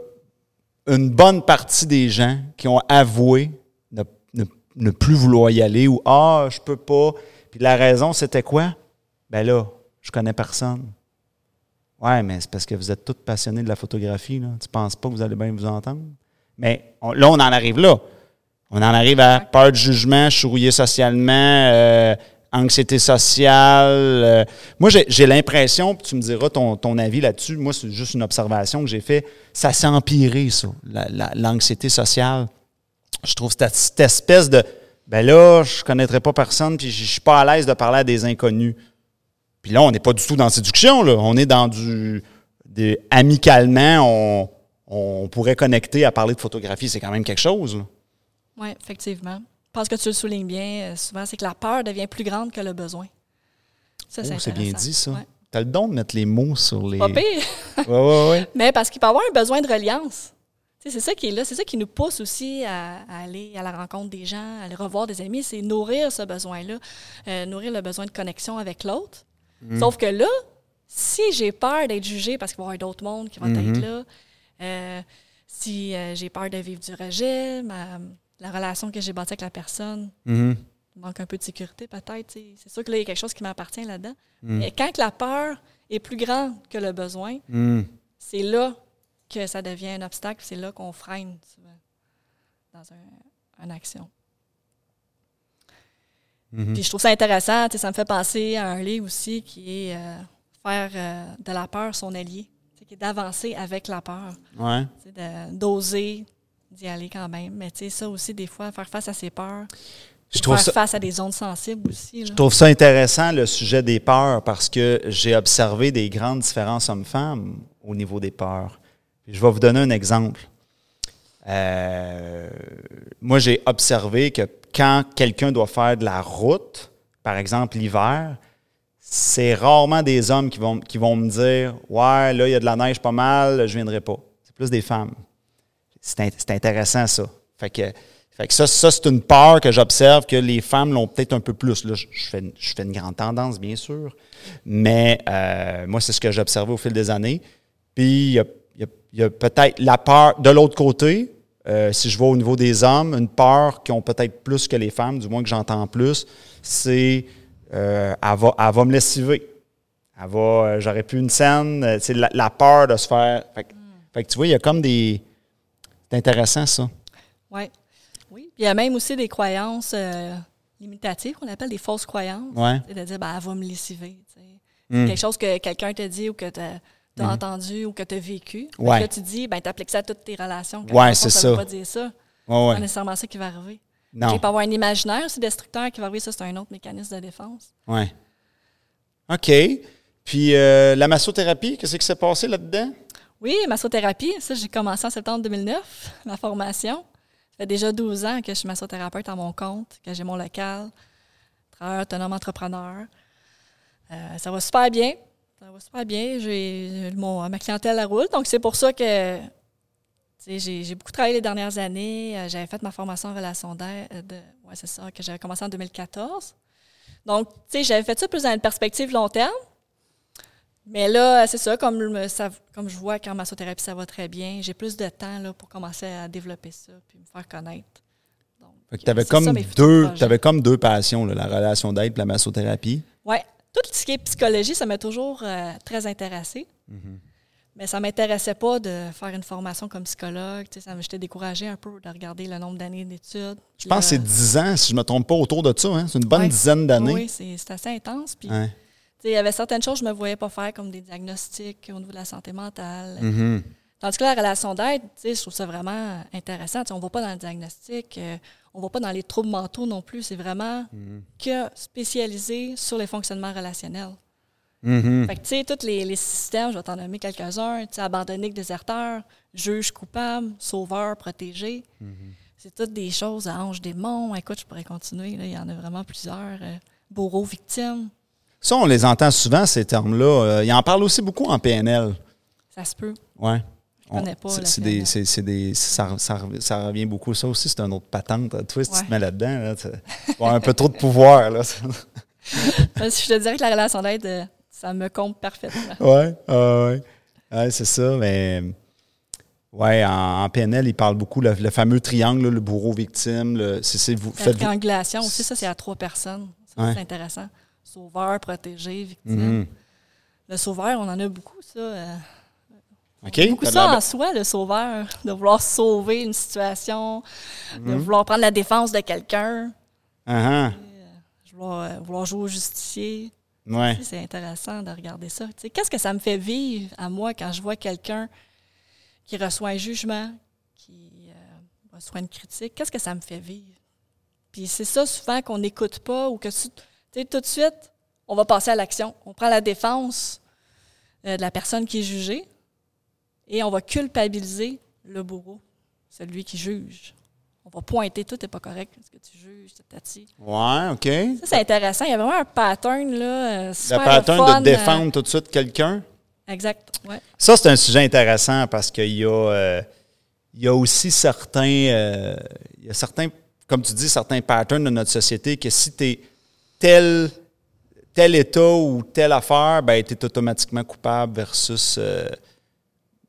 une bonne partie des gens qui ont avoué ne, plus vouloir y aller ou Ah, je peux pas. Puis la raison, c'était quoi? Ben là, je connais personne. Ouais, mais c'est parce que vous êtes tous passionnés de la photographie. Là. Tu penses pas que vous allez bien vous entendre? Mais là, on en arrive là. On en arrive à peur de jugement, je socialement, euh, anxiété sociale. euh. Moi, j'ai l'impression, tu me diras ton, avis là-dessus, moi, c'est juste une observation que j'ai fait, ça s'est empiré, ça, la- la- l'anxiété sociale. Je trouve cette, cette espèce de, ben là, je connaîtrais pas personne, puis je je suis pas à l'aise de parler à des inconnus. Puis là, on n'est pas du tout dans séduction, là. On est dans du. des- amicalement, on, on pourrait connecter à parler de photographie. C'est quand même quelque chose. Oui, effectivement. Je pense que tu le soulignes bien. euh, souvent, c'est que la peur devient plus grande que le besoin. Ça, Oh, c'est bien dit, ça. Ouais. Tu as le don de mettre les mots sur les. Pas pire. Ouais, ouais, ouais. Mais parce qu'il peut y avoir un besoin de reliance. C'est ça qui est là, c'est ça qui nous pousse aussi à, à aller à la rencontre des gens, à aller revoir des amis, c'est nourrir ce besoin-là, euh, nourrir le besoin de connexion avec l'autre. Sauf que là, si j'ai peur d'être jugée parce qu'il va y avoir d'autres mondes qui vont être là, euh, si euh, j'ai peur de vivre du rejet, ma- la relation que j'ai bâtie avec la personne Mhm. manque un peu de sécurité peut-être. C'est sûr que là, il y a quelque chose qui m'appartient là-dedans. Mais quand la peur est plus grande que le besoin, Mhm. c'est là que ça devient un obstacle, c'est là qu'on freine souvent dans un- une action. Puis je trouve ça intéressant, ça me fait penser à un livre aussi qui est euh, faire euh, de la peur son allié, qui est d'avancer avec la peur, Ouais. d'oser d'y aller quand même. Mais tu sais, ça aussi, des fois, faire face à ses peurs, Je trouve, faire ça, face à des zones sensibles aussi. là. je trouve ça intéressant, le sujet des peurs, parce que j'ai observé des grandes différences hommes-femmes au niveau des peurs. Je vais vous donner un exemple. Euh, moi, j'ai observé que quand quelqu'un doit faire de la route, par exemple l'hiver, c'est rarement des hommes qui vont, qui vont me dire Ouais, là, il y a de la neige pas mal, je ne viendrai pas. C'est plus des femmes. C'est int- c'est intéressant, ça. Fait que, fait que ça, ça c'est une peur que j'observe que les femmes l'ont peut-être un peu plus. Là, je, fais, je fais une grande tendance, bien sûr. Mais euh, moi, c'est ce que j'ai observé au fil des années. Puis, il y a il y a, peut-être la peur de l'autre côté. Euh, si je vois au niveau des hommes, une peur qui ont peut-être plus que les femmes, du moins que j'entends plus, c'est euh, elle, va, elle va me lessiver. Elle va, euh, j'aurais pu une scène, c'est la, peur de se faire. Fait, fait, que tu vois, il y a comme des. C'est intéressant ça. Ouais. Oui. Puis il y a même aussi des croyances limitatives qu'on appelle des fausses croyances. Ouais. C'est-à-dire, ben, elle va me lessiver. Hmm. Quelque chose que quelqu'un te dit ou que tu as, hmm. entendu ou que tu as vécu. Ouais. Là, tu dis, ben, tu appliques ça à toutes tes relations. Oui, c'est ça. ne pas dire ça. Ouais, pas nécessairement ça qui va arriver. Non. Il peut y avoir un imaginaire aussi destructeur qui va arriver. Ça, c'est un autre mécanisme de défense. Oui. OK. Puis euh, la massothérapie, qu'est-ce qui s'est passé là-dedans? Oui, massothérapie, ça, j'ai commencé en septembre 2009, ma formation. Ça fait déjà 12 ans que je suis massothérapeute à mon compte, que j'ai mon local, travailleur autonome entrepreneur. Euh, ça va super bien. Ça va super bien. J'ai ma clientèle la roule. Donc, c'est pour ça que j'ai beaucoup travaillé les dernières années. Euh, j'avais fait ma formation en relation d'aide. Euh, ouais, c'est ça, que j'avais commencé en 2014. Donc, tu sais, j'avais fait ça plus dans une perspective long terme. Mais là, c'est ça, comme, comme je vois qu'en massothérapie, ça va très bien, j'ai plus de temps là, pour commencer à développer ça puis me faire connaître. tu avais, comme deux, avais comme deux passions, la relation d'aide et la massothérapie. Oui, tout ce qui est psychologie, ça m'a toujours euh, très intéressé. Mm-hmm. Mais ça ne m'intéressait pas de faire une formation comme psychologue. Ça J'étais découragée un peu de regarder le nombre d'années d'études. Je pense que c'est 10 ans, si je ne me trompe pas, autour de ça. Hein? C'est une bonne dizaine d'années. Oui, c'est assez intense. Puis, Il y avait certaines choses que je ne me voyais pas faire, comme des diagnostics au niveau de la santé mentale. Mm-hmm. Tandis que la relation d'aide, je trouve ça vraiment intéressant. on ne va pas dans le diagnostic. Euh, on ne va pas dans les troubles mentaux non plus. C'est vraiment mhm. que spécialisé sur les fonctionnements relationnels. Mhm. Fait que, tu sais, tous les, systèmes, je vais t'en nommer quelques-uns, tu sais, abandonné, déserteur, juge coupable, sauveur, protégé. Mhm. C'est toutes des choses à ange démon. Écoute, je pourrais continuer, il y en a vraiment plusieurs. Euh, bourreau, victime. Ça, on les entend souvent, ces termes-là. Euh, il en parle aussi beaucoup en PNL. Ça se peut. Oui connais pas. C'est des, des, ça, ça, revient beaucoup. Ça aussi, c'est un autre patente. Toi, si tu te mets là-dedans, là, tu as un peu trop de pouvoir. Là. je te dirais que la relation d'aide, euh, ça me compte parfaitement. Oui, ouais. ouais c'est ça. Mais ouais, en, PNL, il parle beaucoup le, le fameux triangle, le bourreau-victime. Le, c'est, vous, la triangulation aussi, ça, c'est à trois personnes. C'est intéressant. Sauveur, protégé, victime. Mm-hmm. Le sauveur, on en a beaucoup, ça. Euh, Okay. Beaucoup ça en soi, le sauveur, de vouloir sauver une situation, de mhm. vouloir prendre la défense de quelqu'un. Uh-huh. Euh, vouloir, jouer au justicier. Ouais. C'est intéressant de regarder ça. Qu'est-ce que ça me fait vivre à moi quand je vois quelqu'un qui reçoit un jugement, qui euh, reçoit une critique? Qu'est-ce que ça me fait vivre? Puis c'est ça souvent qu'on n'écoute pas ou que tout de suite, on va passer à l'action. On prend la défense euh, de la personne qui est jugée et on va culpabiliser le bourreau, celui qui juge. On va pointer, tout n'est pas correct, ce que tu juges, tati. Ouais, OK. Ça, c'est intéressant. Il y a vraiment un pattern, là. Euh, le pattern de euh, défendre tout de suite quelqu'un. Exact, ouais. Ça, c'est un sujet intéressant parce qu'il y a, euh, il y a aussi certains, il y a certains, comme tu dis, certains patterns de notre société que si tu es tel, tel état ou telle affaire, ben, tu es automatiquement coupable versus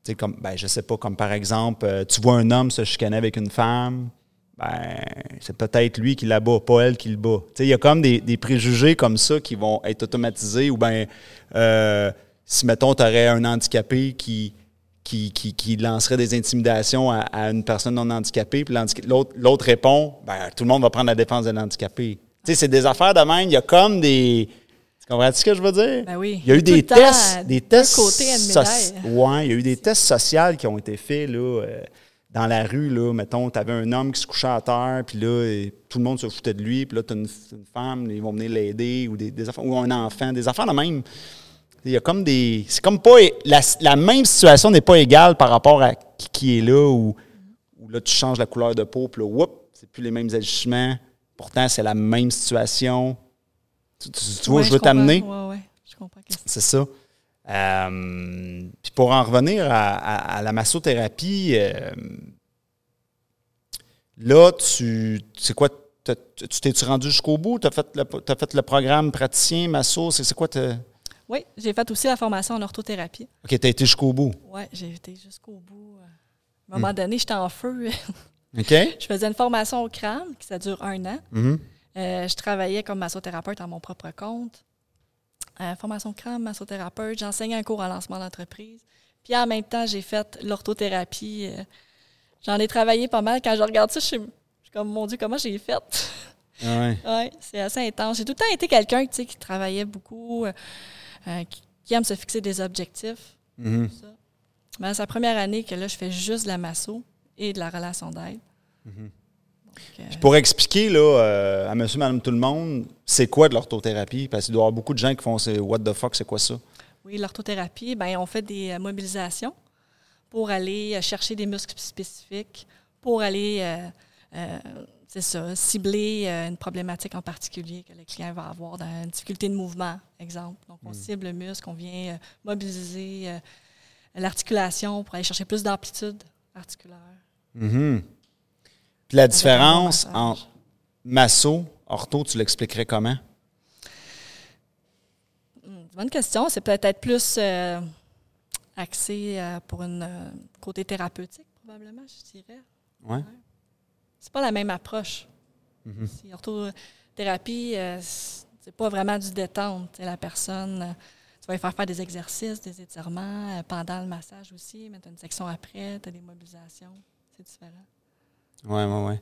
sais, comme, ben, je sais pas, comme par exemple, euh, tu vois un homme se chicaner avec une femme, ben, c'est peut-être lui qui la bat, pas elle qui le bat. Il y a comme des, préjugés comme ça qui vont être automatisés, ou ben, euh, si, mettons, tu aurais un handicapé qui, qui, qui, lancerait des intimidations à, une personne non handicapée, puis l'autre répond, ben, tout le monde va prendre la défense de l'handicapé. C'est des affaires de même, il y a comme des tu comprends ce que je veux dire? Ben oui. Il y a eu des tests. Des tests côté ouais, il y a eu des tests sociaux qui ont été faits là, euh, dans la rue. Là, mettons, tu avais un homme qui se couchait à terre, puis là, tout le monde se foutait de lui, puis là, tu as une, femme, ils vont venir l'aider, ou, des, ou un enfant, des enfants de même. Il y a comme des. C'est comme pas. La, même situation n'est pas égale par rapport à qui, est là, ou là, tu changes la couleur de peau, puis là, whoop, c'est plus les mêmes agissements. Pourtant, c'est la même situation tu, vois, je veux t'amener? Oui, oui, je comprends. C'est ça. Euh, puis pour en revenir à, la massothérapie, euh, là, tu c'est quoi? Tu t'es-tu rendu jusqu'au bout? Tu as, fait le, as fait le programme praticien, masso? C'est quoi? Oui, j'ai fait aussi la formation en orthothérapie. OK, tu as été jusqu'au bout. Oui, j'ai été jusqu'au bout. À un moment donné, j'étais en feu. OK. je faisais une formation au crâne, qui ça dure un an. Mhm. Euh, je travaillais comme massothérapeute à mon propre compte. Euh, formation crâne, massothérapeute. J'enseignais un cours en lancement d'entreprise. Puis en même temps, j'ai fait l'orthothérapie. Euh, J'en ai travaillé pas mal. Quand je regarde ça, je suis, je suis comme, mon Dieu, comment j'ai fait? Ah ouais. Oui, c'est assez intense. J'ai tout le temps été quelqu'un tu sais, qui travaillait beaucoup, euh, qui, qui aime se fixer des objectifs. Mhm. Ça. Mais c'est la première année que là, je fais juste de la masso et de la relation d'aide. Donc, euh, Puis pour expliquer là, euh, à monsieur, madame, tout le monde, c'est quoi de l'orthothérapie? Parce qu'il doit y avoir beaucoup de gens qui font c'est What the fuck, c'est quoi ça? Oui, l'orthothérapie, ben, on fait des euh, mobilisations pour aller euh, chercher des muscles spécifiques, pour aller, euh, euh, c'est ça, cibler une problématique en particulier que le client va avoir dans une difficulté de mouvement, exemple. Donc, on cible le muscle, on vient mobiliser l'articulation pour aller chercher plus d'amplitude articulaire. Mhm. Puis la différence entre masso, ortho, tu l'expliquerais comment? Hmm, Bonne question. C'est peut-être être plus euh, axé euh, pour un côté thérapeutique, probablement, je dirais. Ouais. C'est pas la même approche. Mhm. Si orthothérapie, euh, c'est pas vraiment du détente. La personne, euh, tu vas lui faire faire des exercices, des étirements, euh, pendant le massage aussi, mais tu as une section après, tu as des mobilisations. C'est différent. Oui, oui, oui.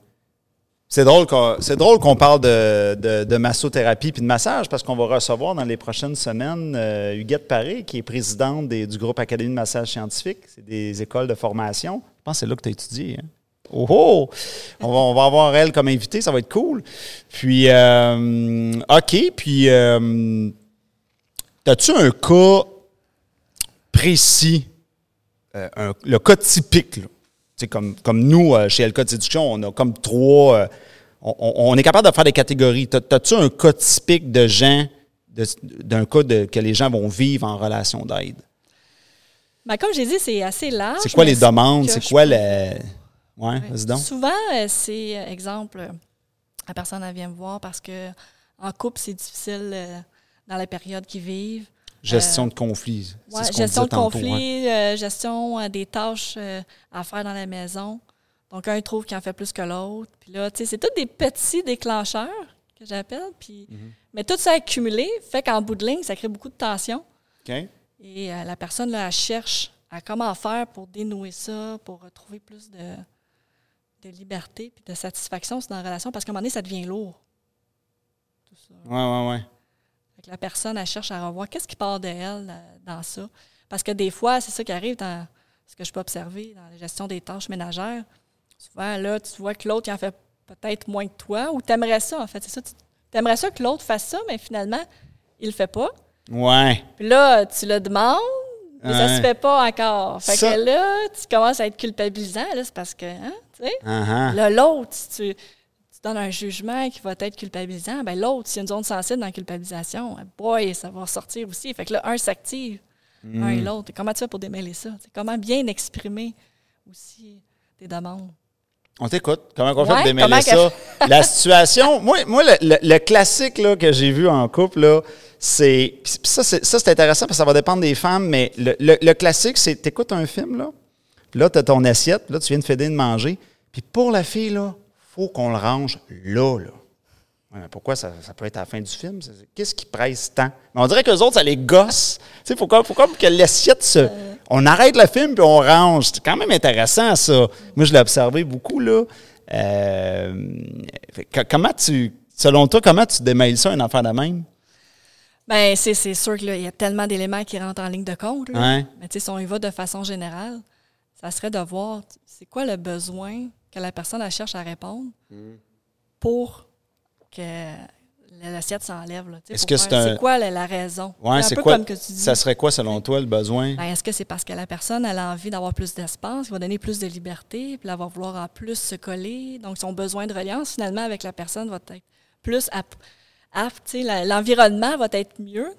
C'est drôle qu'on, c'est drôle qu'on parle de, de, massothérapie puis de massage parce qu'on va recevoir dans les prochaines semaines euh, Huguette Paré, qui est présidente du groupe Académie de massage scientifique. C'est des écoles de formation. Je pense que c'est là que tu as étudié. Hein? Oh, oh! On va, on va avoir elle comme invitée, ça va être cool. Puis, euh, OK, puis, euh, as-tu un cas précis, euh, le cas typique, là? Comme, comme nous, euh, chez LK séduction, on a comme trois. euh, on, est capable de faire des catégories. T'as- T'as-tu un cas typique de gens, d'un cas de, que les gens vont vivre en relation d'aide? Ben, comme j'ai dit, c'est assez large. C'est quoi les demandes? C'est quoi le. Ouais, donc. Souvent, euh, c'est, exemple, la personne elle vient me voir parce que en couple, c'est difficile dans la période qu'ils vivent. Gestion de conflits. Ouais, ce qu'on gestion de tantôt, conflits, euh, gestion euh, des tâches euh, à faire dans la maison. Donc, un trouve qu'il en fait plus que l'autre. Puis là, tu sais, c'est tous des petits déclencheurs que j'appelle. Puis, Mhm. Mais tout ça accumulé fait qu'en bout de ligne, ça crée beaucoup de tension. OK? Et euh, la personne, là, elle cherche à comment faire pour dénouer ça, pour retrouver plus de, de liberté puis de satisfaction dans la relation. Parce qu'à un moment donné, ça devient lourd. Tout ça. Ouais, ouais, ouais. Fait que la personne, elle cherche à revoir qu'est-ce qui part de elle euh, dans ça. Parce que des fois, c'est ça qui arrive dans ce que je peux observer dans la gestion des tâches ménagères. Souvent, là, tu vois que l'autre, il en fait peut-être moins que toi, ou tu aimerais ça, en fait. C'est ça. Tu aimerais ça que l'autre fasse ça, mais finalement, il le fait pas. Ouais. Puis là, tu le demandes, mais ça Ouais. se fait pas encore. Fait Ça- que là, tu commences à être culpabilisant, là, c'est parce que, hein, tu sais. Uh-huh. Là, l'autre, tu donnes un jugement qui va être culpabilisant, ben l'autre, s'il y a une zone sensible dans la culpabilisation, boy, ça va ressortir aussi. Fait que là, un s'active, un et l'autre. Et Comment tu fais pour démêler ça? Comment bien exprimer aussi tes demandes? On t'écoute. Comment on fait pour démêler ça? La situation. Moi, moi le, le- le classique là, que j'ai vu en couple, c'est. Ça, c'est intéressant parce que ça va dépendre des femmes, mais le, le- classique, c'est t'écoutes un film, là. Puis là, tu as ton assiette, puis là, tu viens de féder de manger. Puis pour la fille, là, faut qu'on le range là, là. Ouais, mais pourquoi ça, ça peut être à la fin du film? Qu'est-ce qui presse tant? Mais on dirait que les autres, ça les gosse. Tu sais, pourquoi, pourquoi que l'assiette se. On arrête le film puis on range. C'est quand même intéressant, ça. Moi, je l'ai observé beaucoup, là. Euh, comment tu. Selon toi, comment tu démêles ça, un enfant de même? Ben, c'est c'est sûr qu'il y a tellement d'éléments qui rentrent en ligne de compte. là. Ouais. Mais tu sais, si on y va de façon générale, ça serait de voir c'est quoi le besoin que la personne elle cherche à répondre pour que l'assiette s'enlève. Est-ce que faire- c'est un- quoi la, la raison? Ouais, c'est quoi? comme que tu dis. Ça serait quoi, selon toi, le besoin? Ben, Est-ce que c'est parce que la personne elle a envie d'avoir plus d'espace, qui va donner plus de liberté, puis elle va vouloir en plus se coller? Donc, son besoin de reliance, finalement, avec la personne va être plus ap- apte. L'environnement va être mieux,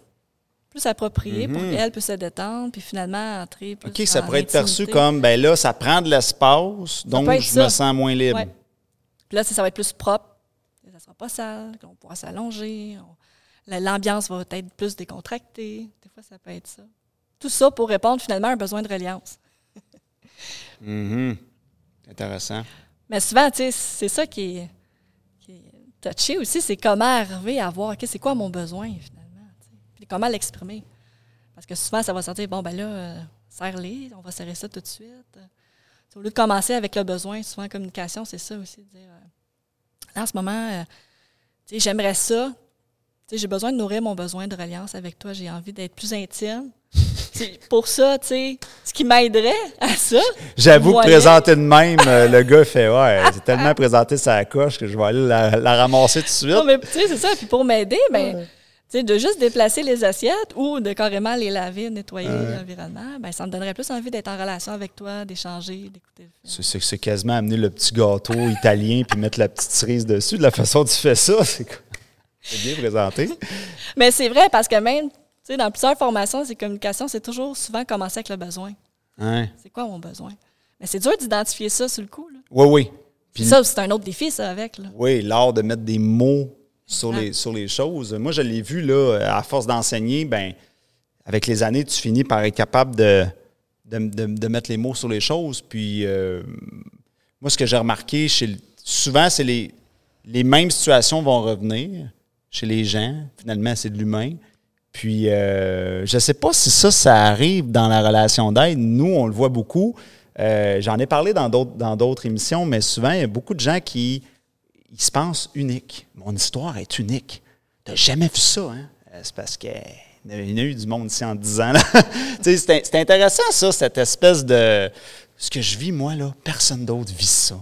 plus approprié pour qu'elle puisse se détendre, puis finalement entrer plus Mhm. OK, ça pourrait être perçu comme, ben là, ça prend de l'espace, donc je ça. me sens moins libre. Ouais. Puis là, ça ça va être plus propre. Ça sera pas sale, on pourra s'allonger. on- l'ambiance va être plus décontractée. Des fois, ça peut être ça. Tout ça pour répondre finalement à un besoin de reliance. Mhm. Intéressant. Mais souvent, tu sais, c'est ça qui est, qui est touché aussi, c'est comment arriver à voir, OK, c'est quoi mon besoin comment l'exprimer? Parce que souvent, ça va sortir, bon, ben là, euh, serre-les, on va serrer ça tout de suite. au lieu de commencer avec le besoin, souvent en communication, c'est ça aussi, de dire, euh, là, en ce moment, euh, tu sais, j'aimerais ça, tu sais, j'ai besoin de nourrir mon besoin de reliance avec toi, j'ai envie d'être plus intime. Pour ça, tu sais, ce qui m'aiderait à ça. J'avoue que présenté de même, euh, le gars fait Ouais, c'est tellement présenté sa coche que je vais aller la, la ramasser tout de suite. Non, mais tu sais, c'est ça. Puis pour m'aider, ben, sais, de juste déplacer les assiettes ou de carrément les laver, nettoyer l'environnement, ben, ça me donnerait plus envie d'être en relation avec toi, d'échanger, d'écouter le film. C'est- quasiment amener le petit gâteau italien puis mettre la petite cerise dessus. De la façon dont tu fais ça, c'est bien présenté. Mais c'est vrai parce que même, tu sais, dans plusieurs formations, ces communications, c'est toujours souvent commencer avec le besoin. Hein? C'est quoi mon besoin? Mais c'est dur d'identifier ça sur le coup. Là. Oui, oui. Puis, Ça, c'est un autre défi, ça, avec. Là. oui, l'art de mettre des mots sur les, sur les choses. Moi, je l'ai vu, là, à force d'enseigner, ben, avec les années, tu finis par être capable de, de, de- de mettre les mots sur les choses. Puis, euh, moi, ce que j'ai remarqué, chez, souvent, c'est les, les mêmes situations vont revenir chez les gens. Finalement, c'est de l'humain. Puis, euh, je ne sais pas si ça, ça arrive dans la relation d'aide. Nous, on le voit beaucoup. Euh, J'en ai parlé dans d'autres dans d'autres émissions, mais souvent, il y a beaucoup de gens qui ils se pensent uniques. Mon histoire est unique. Tu jamais vu ça, hein? Euh, C'est parce qu'il y en a il y en a eu du monde ici en 10 ans. c'est c'est intéressant, ça, cette espèce de... Ce que je vis, moi, là, personne d'autre vit ça.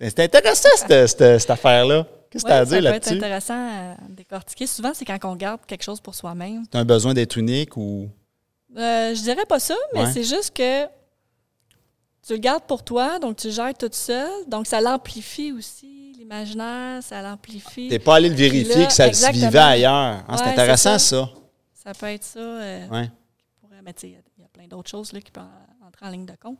C'est intéressant, cette, cette- cette affaire-là. Qu'est-ce que tu as à Ouais, dire ça peut être là-dessus? intéressant à décortiquer. Souvent, c'est quand on garde quelque chose pour soi-même. Tu as un besoin d'être unique ou... Euh, je dirais pas ça, mais Ouais. c'est juste que tu le gardes pour toi, donc tu le gères toute seule. Donc, ça l'amplifie aussi, l'imaginaire, ça l'amplifie. T'es pas allé le vérifier là, que ça se vivait ailleurs. Ah, c'est intéressant, c'est ça. Ça peut être ça. euh, Ouais. pourrait- mais tu sais, il y a- il y, a plein d'autres choses là, qui peuvent en- entrer en ligne de compte.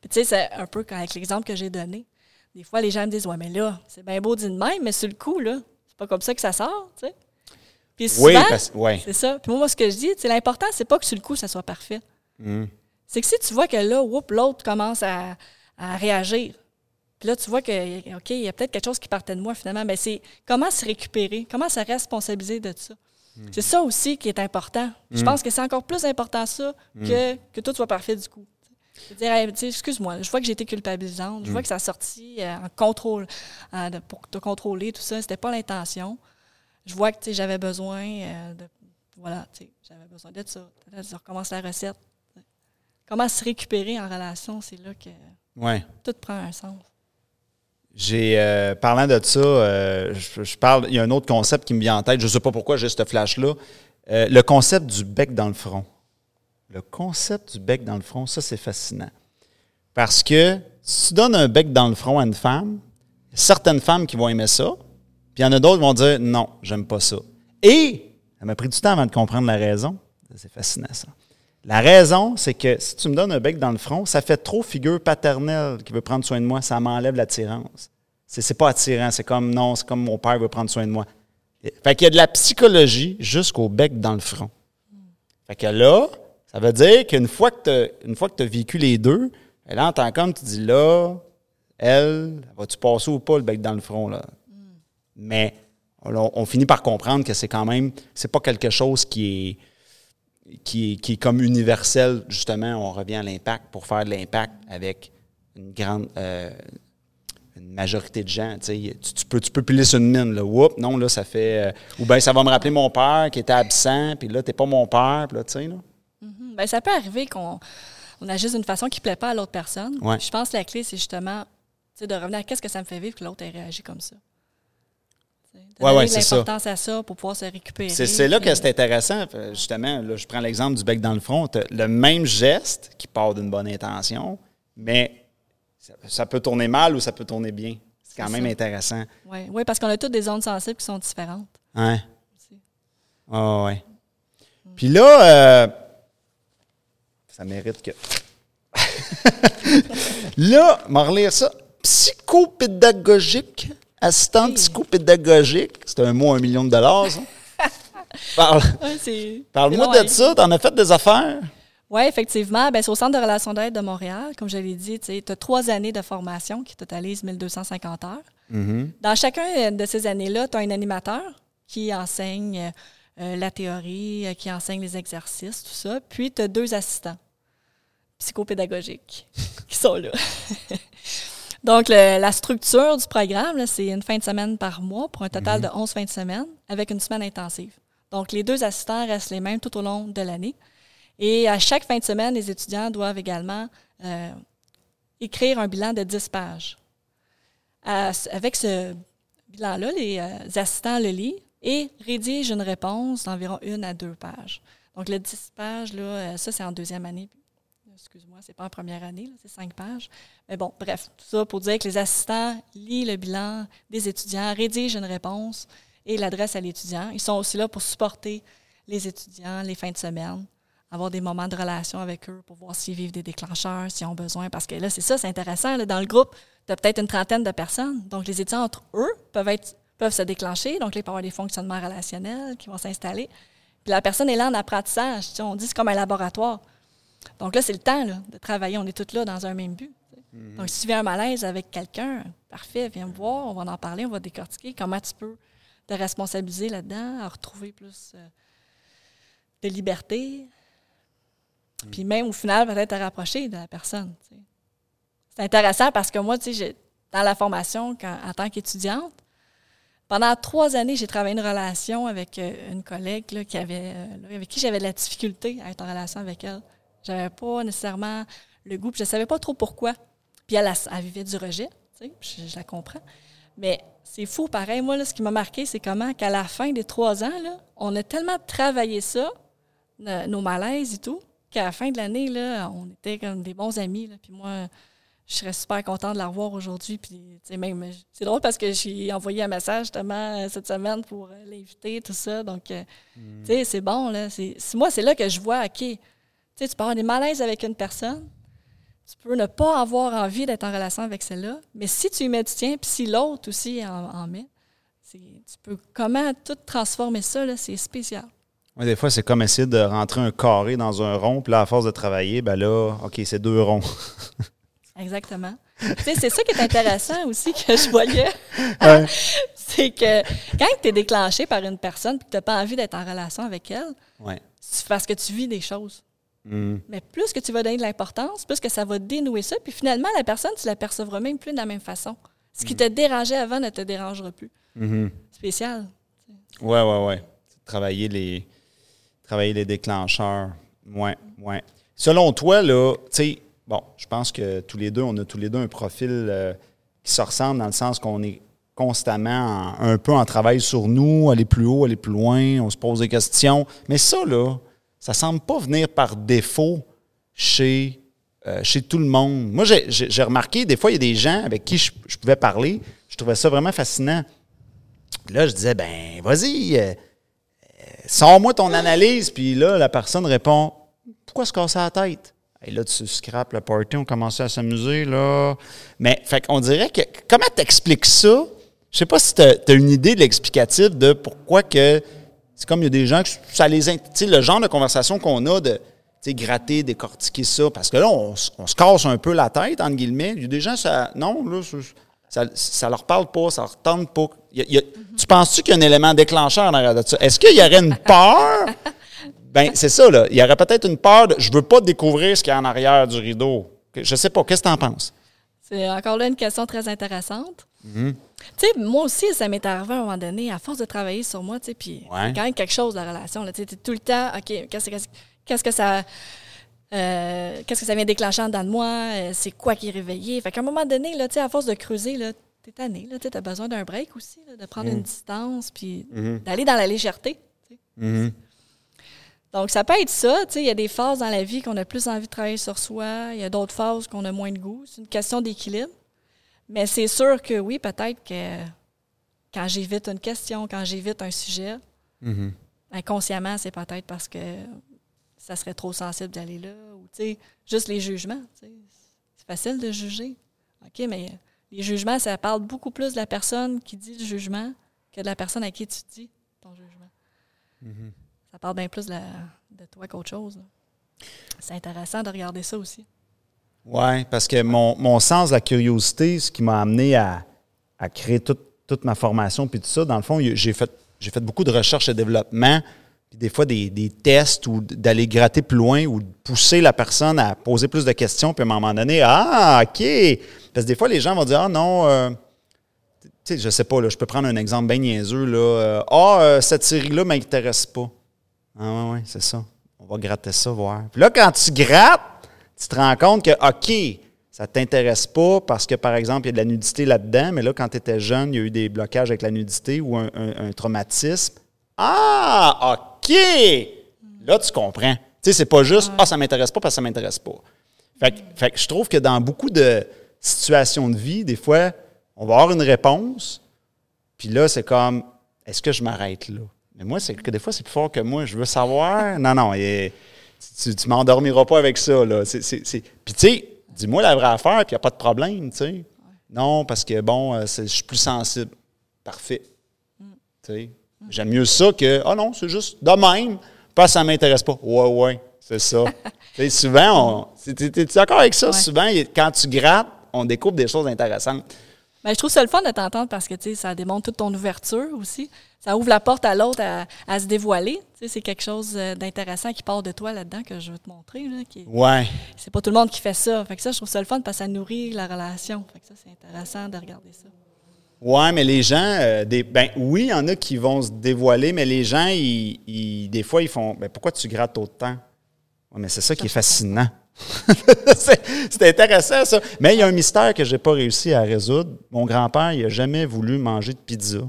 Puis tu sais, c'est un peu avec l'exemple que j'ai donné. Des fois, les gens me disent Ouais, mais là, c'est bien beau dit de même, mais sur le coup, là, c'est pas comme ça que ça sort, tu sais. Puis souvent, Oui, parce ouais. c'est ça. Puis moi, ce que je dis, c'est l'important, c'est pas que sur le coup, ça soit parfait. Mm. C'est que si tu vois que là, l'autre commence à, à réagir, puis là, tu vois que, OK, il y a peut-être quelque chose qui partait de moi finalement, mais c'est comment se récupérer, comment se responsabiliser de ça? C'est ça aussi qui est important. Je pense que c'est encore plus important ça que, que tout soit parfait du coup. Je dire, Hey, excuse-moi, je vois que j'ai été culpabilisante, je vois que ça a sorti euh, en contrôle, euh, de- pour te contrôler, tout ça, c'était pas l'intention. Je vois que j'avais besoin euh, de. Voilà, tu sais, j'avais besoin de ça. Là, je recommence la recette. Comment se récupérer en relation, c'est là que Ouais. tout prend un sens. J'ai euh, parlant de ça, euh, je, parle. Il y a un autre concept qui me vient en tête. Je ne sais pas pourquoi j'ai ce flash-là. Euh, le concept du bec dans le front. Le concept du bec dans le front, ça c'est fascinant. Parce que si tu donnes un bec dans le front à une femme, certaines femmes qui vont aimer ça, puis il y en a d'autres qui vont dire non, j'aime pas ça. Et ça m'a pris du temps avant de comprendre la raison. C'est fascinant ça. La raison, c'est que si tu me donnes un bec dans le front, ça fait trop figure paternelle qui veut prendre soin de moi. Ça m'enlève l'attirance. C'est, pas attirant. C'est comme non, c'est comme mon père veut prendre soin de moi. Fait qu'il y a de la psychologie jusqu'au bec dans le front. Fait que là, ça veut dire qu'une fois que tu as vécu les deux, et là, en tant qu'homme, tu dis là, elle, va-tu passer ou pas le bec dans le front? Là? Mais on, on finit par comprendre que c'est quand même, c'est pas quelque chose qui est qui est, qui est comme universel, justement, on revient à l'impact pour faire de l'impact avec une grande euh, une majorité de gens. Tu, tu, peux, tu peux piler sur une mine, là. Oups, non, là, ça fait. euh, ou bien ça va me rappeler mon père qui était absent, puis là, t'es pas mon père, puis là, tu sais, là. Mhm. Ben, ça peut arriver qu'on on agisse d'une façon qui ne plaît pas à l'autre personne. Ouais. Je pense que la clé, c'est justement de revenir à qu'est-ce que ça me fait vivre que l'autre ait réagi comme ça. Ouais, ouais, c'est l'importance à ça pour pouvoir se récupérer. C'est, là que c'est intéressant, euh, justement. Là, je prends l'exemple du bec dans le front. Le même geste qui part d'une bonne intention, mais ça, ça peut tourner mal ou ça peut tourner bien. C'est quand même ça. intéressant. Oui, ouais, parce qu'on a toutes des zones sensibles qui sont différentes. Hein? Ah ouais. Puis là, euh, ça mérite que. là, on va relire ça. Psychopédagogique, assistante Oui. psychopédagogique. C'est un mot, un million de dollars, ça. Parle. Ouais, Parle-moi de ça. T'en as fait des affaires? Oui, effectivement. Ben, c'est au Centre de relations d'aide de Montréal. Comme je l'ai dit, tu as trois années de formation qui totalisent 1250 heures. Mm-hmm. Dans chacun de ces années-là, tu as un animateur qui enseigne euh, la théorie, euh, qui enseigne les exercices, tout ça. Puis, tu as deux assistants psychopédagogiques qui sont là. Donc, le- la structure du programme, c'est une fin de semaine par mois pour un total de 11 fins de semaine avec une semaine intensive. Donc, les deux assistants restent les mêmes tout au long de l'année. Et à chaque fin de semaine, les étudiants doivent également euh, écrire un bilan de 10 pages. À- avec ce bilan-là, les euh, assistants le lisent et rédigent une réponse d'environ une à deux pages. Donc, le 10 pages, là, euh, ça, c'est en deuxième année. Excuse-moi, c'est pas en première année, c'est cinq pages. Mais bon, bref, tout ça pour dire que les assistants lisent le bilan des étudiants, rédigent une réponse et l'adressent à l'étudiant. Ils sont aussi là pour supporter les étudiants les fins de semaine, avoir des moments de relation avec eux pour voir s'ils vivent des déclencheurs, s'ils ont besoin. Parce que là, c'est ça, c'est intéressant. dans le groupe, tu as peut-être une trentaine de personnes. Donc, les étudiants entre eux peuvent, se déclencher. Donc, là, il avoir des fonctionnements relationnels qui vont s'installer. Puis la personne est là en apprentissage. On dit c'est comme un laboratoire. Donc là, c'est le temps là, de travailler. On est tous là dans un même but. sais. Donc, si tu viens un malaise avec quelqu'un, parfait, viens me voir, on va en parler, on va décortiquer comment tu peux te responsabiliser là-dedans, à retrouver plus euh, de liberté? Puis même au final, peut-être te rapprocher de la personne. C'est intéressant parce que moi, dans la formation, quand- en tant qu'étudiante, pendant trois années, j'ai travaillé une relation avec euh, une collègue là, qui avait, euh, avec qui j'avais de la difficulté à être en relation avec elle. J'avais pas nécessairement le goût, puis je savais pas trop pourquoi. Puis elle, elle, vivait du rejet, tu sais, je, je la comprends. Mais c'est fou, pareil. Moi, là, ce qui m'a marqué, c'est comment qu'à la fin des trois ans, là, on a tellement travaillé ça, no- nos malaises et tout, qu'à la fin de l'année, là, on était comme des bons amis. Là, puis moi, je serais super contente de la revoir aujourd'hui. Puis, tu sais, même, c'est drôle parce que j'ai envoyé un message justement euh, cette semaine pour euh, l'inviter, tout ça. Donc, euh, tu sais, c'est bon, là. C'est, c'est- moi, c'est là que je vois, OK, tu sais, tu peux avoir des malaises avec une personne, tu peux ne pas avoir envie d'être en relation avec celle-là, mais si tu y mets du tien, puis si l'autre aussi en, en met, tu peux comment tout transformer ça, c'est spécial. Ouais, des fois, c'est comme essayer de rentrer un carré dans un rond, puis là, à force de travailler, ben là, OK, c'est deux ronds. Exactement. tu sais, c'est ça qui est intéressant aussi que je voyais. Ouais. c'est que quand tu es déclenché par une personne et que tu n'as pas envie d'être en relation avec elle, Ouais. c'est parce que tu vis des choses. Mhm. Mais plus que tu vas donner de l'importance, plus que ça va dénouer ça. Puis finalement, la personne, tu la percevras même plus de la même façon. Ce qui te dérangeait avant ne te dérangera plus. Mhm. Spécial. Ouais, ouais, ouais. Travailler les, travailler les déclencheurs. Ouais, ouais. Selon toi, là, tu sais, bon, je pense que tous les deux, on a tous les deux un profil euh, qui se ressemble dans le sens qu'on est constamment en- un peu en travail sur nous, aller plus haut, aller plus loin, on se pose des questions. Mais ça, là, ça semble pas venir par défaut chez, euh, chez tout le monde. Moi, j'ai- remarqué, des fois, il y a des gens avec qui je, je pouvais parler, je trouvais ça vraiment fascinant. Là, je disais, ben, vas-y, euh, euh, sors-moi ton analyse. Puis là, la personne répond, pourquoi se casser la tête? Et là, tu scrapes le party, on commençait à s'amuser, là. Mais, fait qu'on dirait que, comment t'expliques ça? Je sais pas si tu as, une idée de l'explicatif de pourquoi que, c'est comme il y a des gens que ça les, tu sais, le genre de conversation qu'on a de, tu sais, gratter, décortiquer ça, parce que là, on, on se casse un peu la tête, entre guillemets. Il y a des gens, ça, non, là, ça, ça leur parle pas, ça leur tente pas. Il y a- il y a- Tu penses-tu qu'il y a un élément déclencheur en arrière de ça? Est-ce qu'il y aurait une peur? Ben, c'est ça, là. Il y aurait peut-être une peur de je veux pas découvrir ce qu'il y a en arrière du rideau. Je sais pas. Qu'est-ce que tu en penses? C'est encore là une question très intéressante. Tu sais, moi aussi, ça m'est arrivé à un moment donné, à force de travailler sur moi, tu sais, puis Ouais. quand même quelque chose, la relation. Tu sais, tout le temps, OK, qu'est-ce que ça. euh, qu'est-ce que ça vient déclencher en dedans de moi? Euh, c'est quoi qui est réveillé? Fait qu'à un moment donné, là, à force de creuser, là, t'es tanné, là, tu as besoin d'un break aussi, là, de prendre une distance, puis d'aller dans la légèreté. Donc, ça peut être ça. Il y a des phases dans la vie qu'on a plus envie de travailler sur soi. Il y a d'autres phases qu'on a moins de goût. C'est une question d'équilibre. Mais c'est sûr que oui, peut-être que quand j'évite une question, quand j'évite un sujet, inconsciemment, c'est peut-être parce que ça serait trop sensible d'aller là. Ou, tu sais, juste les jugements. C'est facile de juger. OK, mais les jugements, ça parle beaucoup plus de la personne qui dit le jugement que de la personne à qui tu dis ton jugement. Ça parle bien plus de, de toi qu'autre chose. C'est intéressant de regarder ça aussi. Oui, parce que mon, mon sens de la curiosité, ce qui m'a amené à, à créer toute, toute ma formation, puis tout ça, dans le fond, j'ai fait, j'ai fait beaucoup de recherche et développement, puis des fois des, des tests ou d'aller gratter plus loin ou de pousser la personne à poser plus de questions, puis à un moment donné, ah, OK. Parce que des fois, les gens vont dire, ah non, euh, tu sais, je sais pas, là, je peux prendre un exemple bien niaiseux, là. euh, Ah, euh, cette série-là m'intéresse pas. Ah, ouais, ouais, c'est ça. On va gratter ça, voir. Puis là, quand tu grattes, tu te rends compte que, OK, ça ne t'intéresse pas parce que, par exemple, il y a de la nudité là-dedans, mais là, quand tu étais jeune, il y a eu des blocages avec la nudité ou un, un- un traumatisme. Ah, OK! Là, tu comprends. Tu sais, c'est pas juste, ah, ça m'intéresse pas parce que ça m'intéresse pas. Fait, que- fait que je trouve que dans beaucoup de situations de vie, des fois, on va avoir une réponse, puis là, c'est comme, est-ce que je m'arrête là? Mais moi, c'est que des fois, c'est plus fort que moi. Je veux savoir. Non, non, et- tu, tu m'endormiras pas avec ça. Là. C'est- c'est- c'est- Puis, tu sais, dis-moi la vraie affaire, puis il n'y a pas de problème, tu sais. Non, parce que, bon, euh, je suis plus sensible. Parfait. Tu sais. J'aime mieux ça que, ah non, c'est juste de même, parce que ça ne m'intéresse pas. Ouais, ouais, c'est ça. Tu sais, souvent, on. c'est- T'es t'es d'accord avec ça? Ouais. Souvent, quand tu grattes, on découvre des choses intéressantes. Ben, je trouve ça le fun de t'entendre parce que ça démontre toute ton ouverture aussi. Ça ouvre la porte à l'autre à, à se dévoiler. C'est quelque chose euh, d'intéressant qui part de toi là-dedans que je veux te montrer. Là, qui Ouais. C'est pas tout le monde qui fait ça. Fait que ça, je trouve ça le fun parce que ça nourrit la relation. Fait que ça, c'est intéressant de regarder ça. Ouais, mais les gens, euh, des, ben oui, il y en a qui vont se dévoiler, mais les gens, ils, ils- des fois, ils font ben, pourquoi tu grattes autant? Ouais, mais c'est ça qui est fascinant. c'est intéressant, ça. Mais il y a un mystère que je n'ai pas réussi à résoudre. Mon grand-père, il n'a jamais voulu manger de pizza.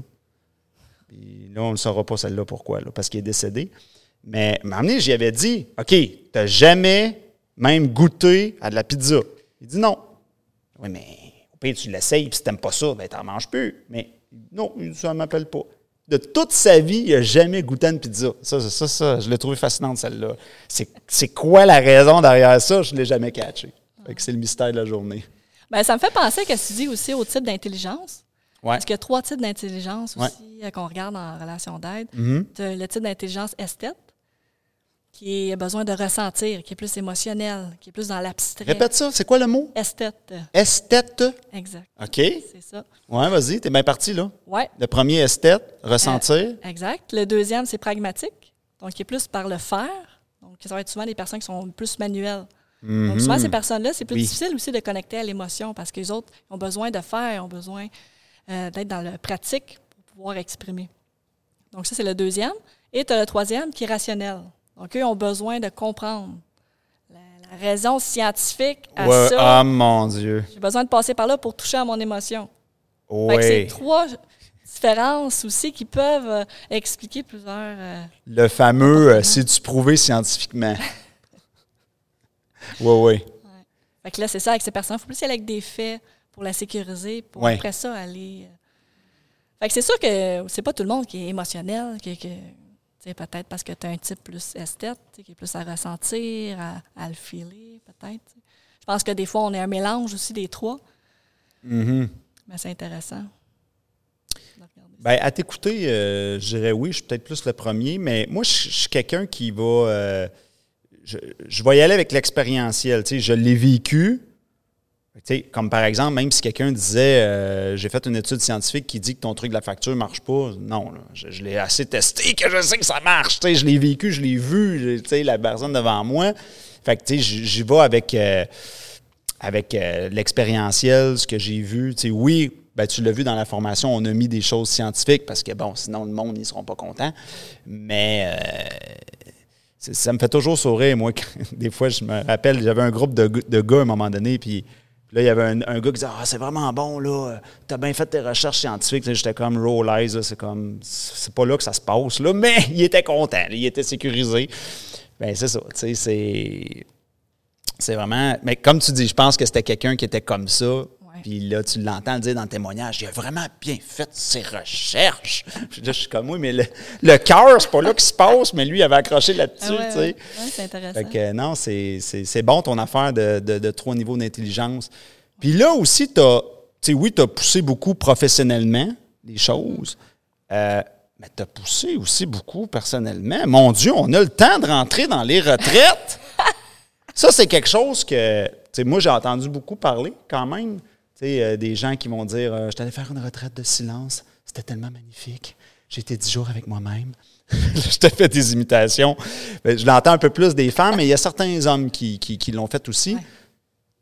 Puis là, on ne saura pas celle-là pourquoi, là, parce qu'il est décédé. Mais à un moment donné, j'y avais dit OK, tu n'as jamais même goûté à de la pizza. Il dit non. Oui, mais au pire, tu l'essayes, puis si tu n'aimes pas ça, ben, tu n'en manges plus. Mais non, ça ne m'appelle pas. De toute sa vie, il n'a jamais goûté à une pizza. Ça, ça, ça, ça, je l'ai trouvé fascinante, celle-là. C'est quoi la raison derrière ça? Je ne l'ai jamais catché. C'est le mystère de la journée. Ben, ça me fait penser que tu dis aussi au type d'intelligence. Ouais. Parce qu'il y a trois types d'intelligence aussi euh, qu'on regarde en relation d'aide. Mhm. As le type d'intelligence esthète, qui a besoin de ressentir, qui est plus émotionnel, qui est plus dans l'abstrait. Répète ça, c'est quoi le mot? Esthète, Esthète. exact. OK. C'est ça. Ouais, vas-y, t'es bien parti, là. Ouais, Le premier esthète, ressentir. exact. Le deuxième, c'est pragmatique, donc qui est plus par le faire. Donc, ça va être souvent des personnes qui sont plus manuelles. Donc, souvent, ces personnes-là, c'est plus Oui. difficile aussi de connecter à l'émotion parce que les autres ont besoin de faire, ont besoin euh, d'être dans le pratique pour pouvoir exprimer. Donc, ça, c'est le deuxième. Et tu as le troisième qui est rationnel. Donc, eux ont besoin de comprendre la, la raison scientifique à Ouais, ça. Ah, mon Dieu. J'ai besoin de passer par là pour toucher à mon émotion. Que c'est Oui. trois différences aussi qui peuvent euh, expliquer plusieurs. euh, Le fameux, euh, c'est-tu prouvé scientifiquement? Oui, oui. Fait que là, c'est ça, avec ces personnes, il faut plus y aller avec des faits pour la sécuriser, pour Ouais. après ça aller. euh. Fait que c'est sûr que c'est pas tout le monde qui est émotionnel, sais, peut-être parce que tu as un type plus esthète, qui est plus à ressentir, à, à le filer, peut-être. Je pense que des fois, on est un mélange aussi des trois, Mhm. mais c'est intéressant. Ben, à t'écouter, euh, je dirais oui, je suis peut-être plus le premier, mais moi, je, je suis quelqu'un qui va. euh, je, je vais y aller avec l'expérientiel. Tu sais, je l'ai vécu. Comme par exemple, même si quelqu'un disait euh, j'ai fait une étude scientifique qui dit que ton truc de la facture ne marche pas, non, je, l'ai assez testé que je sais que ça marche. Je l'ai vécu, je l'ai vu, la personne devant moi. Fait que j'y vais avec. euh, avec euh, l'expérientiel, ce que j'ai vu. Oui, ben, tu l'as vu dans la formation, on a mis des choses scientifiques parce que, bon, sinon le monde, ils ne seront pas contents. Mais ça me fait toujours sourire, moi. des fois, je me rappelle, j'avais un groupe de, de gars à un moment donné, puis là, il y avait un, un gars qui disait Ah, c'est vraiment bon, là, t'as bien fait tes recherches scientifiques. J'étais comme roll eyes, c'est comme, c'est pas là que ça se passe, là, mais il était content, il était sécurisé. Ben, c'est ça, tu sais, c'est. C'est vraiment. Mais comme tu dis, je pense que c'était quelqu'un qui était comme ça. Puis là, tu l'entends le dire dans le témoignage. Il a vraiment bien fait ses recherches. Puis là, je suis comme, oui, mais le, le cœur, c'est pas là qu'il se passe, mais lui, il avait accroché là-dessus, Ah ouais, tu sais. ouais. Ouais, c'est intéressant. Fait que non, c'est, c'est, c'est bon ton affaire de, de, de trois niveaux d'intelligence. Puis là aussi, tu sais, oui, tu as poussé beaucoup professionnellement les choses, euh, Mais tu as poussé aussi beaucoup personnellement. Mon Dieu, on a le temps de rentrer dans les retraites. Ça, c'est quelque chose que, tu sais, moi, j'ai entendu beaucoup parler quand même. Tu sais, euh, des gens qui vont dire euh, Je t'allais faire une retraite de silence. C'était tellement magnifique. J'ai été dix jours avec moi-même. je te fais des imitations. Je l'entends un peu plus des femmes, mais il y a certains hommes qui, qui, qui l'ont fait aussi.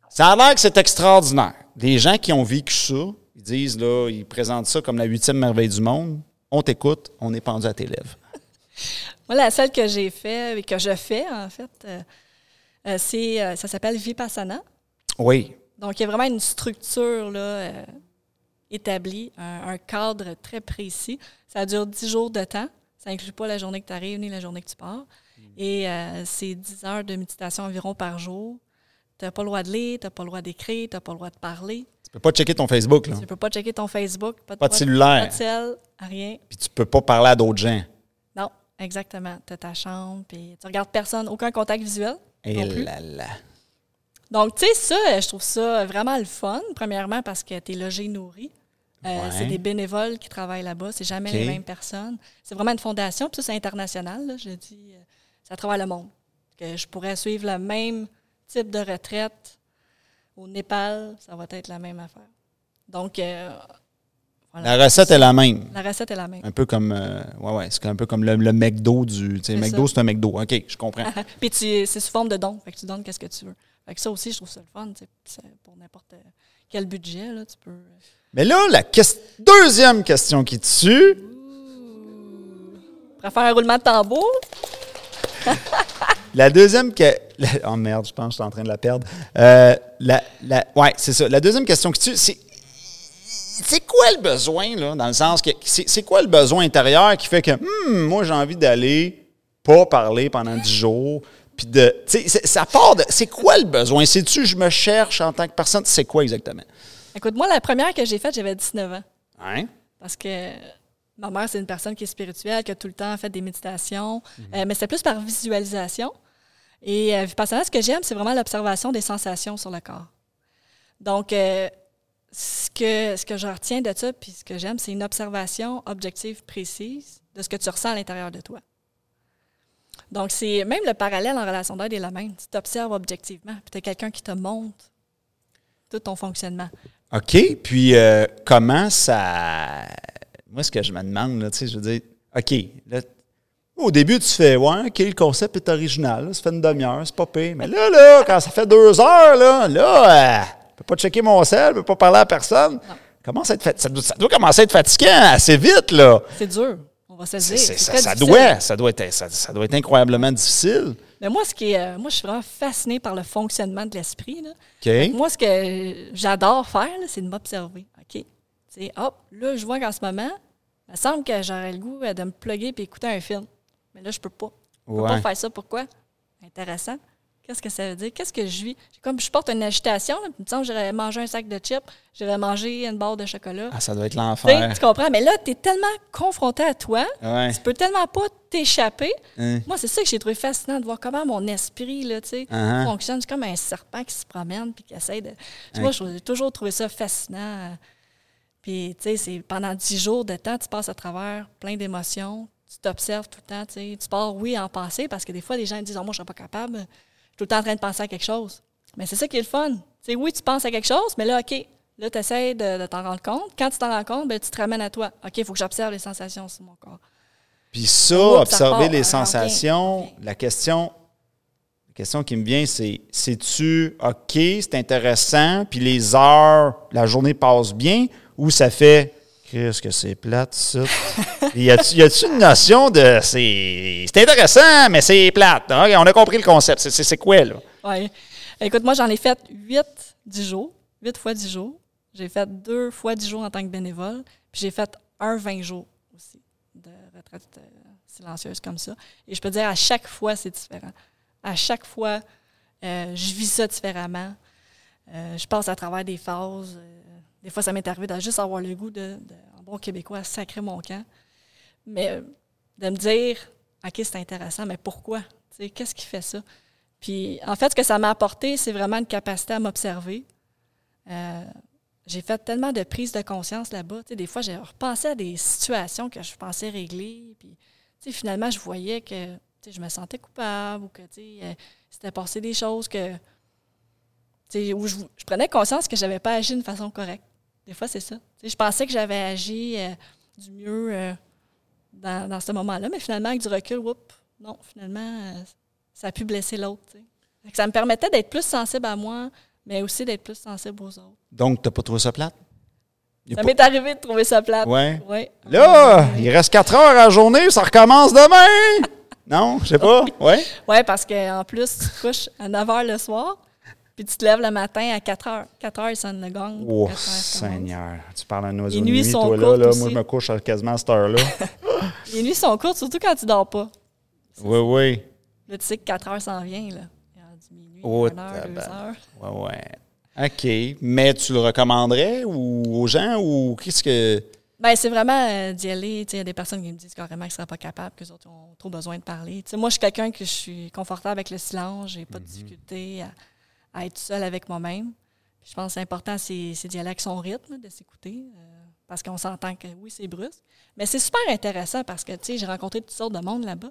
Ça a l'air que c'est extraordinaire. Des gens qui ont vécu ça, ils disent, là, ils présentent ça comme la huitième merveille du monde. On t'écoute, on est pendu à tes lèvres. Moi, la seule que j'ai fait, et que je fais, en fait, euh, c'est, ça s'appelle Vipassana. Oui. Donc, il y a vraiment une structure là, euh, établie, un, un cadre très précis. Ça dure 10 jours de temps. Ça inclut pas la journée que tu arrives ni la journée que tu pars. Et euh, c'est 10 heures de méditation environ par jour. Tu n'as pas le droit de lire, tu n'as pas le droit d'écrire, tu n'as pas le droit de parler. Tu peux pas checker ton Facebook, là. Tu ne peux pas checker ton Facebook, pas de, Pas de droit- cellulaire. Pas de cell, rien. Puis tu peux pas parler à d'autres gens. Non, exactement. Tu as ta chambre, puis tu regardes personne, aucun contact visuel. Et non plus. là là. Donc, tu sais, ça, je trouve ça vraiment le fun, premièrement parce que tu es logé, nourri. Euh, Ouais. C'est des bénévoles qui travaillent là-bas, c'est jamais les mêmes personnes. C'est vraiment une fondation, puis ça, c'est international, là, je dis, euh, c'est à travers le monde. Que je pourrais suivre le même type de retraite au Népal, ça va être la même affaire. Donc, euh, voilà. La recette est la même. La recette est la même. Un peu comme, euh, ouais, ouais, c'est un peu comme le, le McDo du. Tu sais, C'est McDo, ça. c'est un McDo. OK, je comprends. Puis tu- c'est sous forme de don, fait que tu donnes qu'est-ce que tu veux. Fait que ça aussi, je trouve ça le fun, pour n'importe quel budget, là, tu peux... euh, Mais là, la deuxième question qui tue. Faire un roulement de tambour, La deuxième que. la- oh merde, je pense que je suis en train de la perdre. Euh, la, la, ouais, c'est ça. La deuxième question qui tue, c'est. C'est quoi le besoin, là, dans le sens que. C'est c'est quoi le besoin intérieur qui fait que, hmm, moi, j'ai envie d'aller pas parler pendant dix jours, puis de. Tu sais, c'est- ça part de. C'est quoi le besoin? C'est-tu, je me cherche en tant que personne? C'est quoi exactement? Écoute, moi, la première que j'ai faite, j'avais 19 ans. Hein? Parce que ma mère, c'est une personne qui est spirituelle, qui a tout le temps fait des méditations, Euh, mais c'était plus par visualisation. Et euh, Vipassana, ce que j'aime, c'est vraiment l'observation des sensations sur le corps. Donc, euh, ce, que, ce que je retiens de ça, puis ce que j'aime, c'est une observation objective précise de ce que tu ressens à l'intérieur de toi. Donc, c'est même le parallèle en relation d'aide est le même. Tu t'observes objectivement, puis tu as quelqu'un qui te montre tout ton fonctionnement. OK. Puis, euh, comment ça. Moi, ce que je me demande, là, tu sais, je veux dire, OK. Là, au début, tu fais, ouais, OK, le concept est original. là, ça fait une demi-heure, c'est pas pire. Mais là, là, quand ça fait deux heures, là, là, euh, je peux pas checker mon sel, je peux pas parler à personne. Comment ça, être fat- ça, doit, ça doit commencer à être fatigant assez vite, là. C'est dur, va se le C'est- dire. c'est- C'est ça, doit, ça, doit être, ça, ça doit être incroyablement difficile. Mais moi, ce qui est, euh, moi, je suis vraiment fascinée par le fonctionnement de l'esprit. Moi, ce que j'adore faire, c'est de m'observer. OK? C'est, hop, là, je vois qu'en ce moment, il me semble que j'aurais le goût euh, de me plugger et écouter un film. Mais là, je peux pas. Je peux Ouais. pas faire ça. Pourquoi? Intéressant. Qu'est-ce que ça veut dire? Qu'est-ce que je vis? Comme je porte une agitation, que j'aurais mangé un sac de chips, j'aurais mangé une barre de chocolat. Ah, ça doit être l'enfer. tu comprends? Mais là, tu es tellement confronté à toi, Ouais. tu peux tellement pas t'échapper. Hein. Moi, c'est ça que j'ai trouvé fascinant de voir comment mon esprit là, Uh-huh. fonctionne. C'est comme un serpent qui se promène puis qui essaie de. Tu Moi, j'ai toujours trouvé ça fascinant. Puis, tu sais, c'est pendant dix jours de temps, tu passes à travers plein d'émotions. Tu t'observes tout le temps. Tu sais. Tu pars, oui, en pensée, parce que des fois, les gens disent oh, Moi, je ne serais pas capable. Je suis tout le temps en train de penser à quelque chose. Mais c'est ça qui est le fun. Tu sais, oui, tu penses à quelque chose, mais là, OK. Là, tu essaies de, de t'en rendre compte. Quand tu t'en rends compte, ben, tu te ramènes à toi. OK, il faut que j'observe les sensations sur mon corps. Puis ça, Oups, observer les hein, sensations, la question, la question qui me vient, c'est c'est-tu OK, c'est intéressant, puis les heures, la journée passe bien, ou ça fait Qu'est-ce que c'est plate, ça? y a-tu une notion de c'est intéressant, mais c'est plate? OK, on a compris le concept. C'est quoi, là? Oui. Écoute, moi, j'en ai fait 8 10 jours, 8 fois 10 jours. J'ai fait deux fois 10 jours en tant que bénévole, puis j'ai fait un 20 jours aussi de retraite euh, silencieuse comme ça. Et je peux dire, à chaque fois, c'est différent. À chaque fois, euh, je vis ça différemment. Euh, je passe à travers des phases. Des fois, ça m'est arrivé de juste avoir le goût de, de bon québécois, sacrer mon camp. Mais euh, de me dire, OK, c'est intéressant, mais pourquoi? Qu'est-ce qui fait ça? Puis, en fait, ce que ça m'a apporté, c'est vraiment une capacité à m'observer. Euh, j'ai fait tellement de prises de conscience là-bas. Des fois, j'ai repensé à des situations que je pensais régler. Puis, finalement, je voyais que je me sentais coupable ou que sais, euh, c'était passé des choses que. où je, je prenais conscience que je n'avais pas agi d'une façon correcte. Des fois, c'est ça. Tu je pensais que j'avais agi euh, du mieux euh, dans, dans ce moment-là, mais finalement, avec du recul, oups, non, finalement, euh, ça a pu blesser l'autre. tu Ça me permettait d'être plus sensible à moi, mais aussi d'être plus sensible aux autres. Donc, t'as pas trouvé ça plate? Ça pas- m'est arrivé de trouver ça plate. Ouais. Ouais. Là, il reste 4 heures à la journée, ça recommence demain! non, je sais pas. Ouais? Oui, parce qu'en plus, tu te couches à 9 h le soir, puis tu te lèves le matin à 4 h. 4 h, il sonne le gong. Oh, 4 heures, ça commence. Seigneur. Tu parles à un oiseau Les de nuits nuit, sont toi, là. courtes là. Moi, je me couche à quasiment à cette heure-là. Les nuits sont courtes, surtout quand tu dors pas. oui, oui. Là, tu sais que 4 heures s'en vient. Là. Minuit, Oh, 1 heure, 2 tabarnak. heures. Ouais, ouais. OK. Mais tu le recommanderais ou aux gens ou qu'est-ce que. Ben, c'est vraiment euh, d'y aller. Il y a des personnes qui me disent carrément qu'ils ne seraient pas capables, autres ont trop besoin de parler. Moi, je suis quelqu'un que je suis confortable avec le silence. J'ai pas de difficulté à, à être seule avec moi-même. Je pense que c'est important, c'est d'y aller avec son rythme, de s'écouter. euh, parce qu'on s'entend que oui, c'est brusque. Mais c'est super intéressant parce que tu sais, j'ai rencontré toutes sortes de monde là-bas.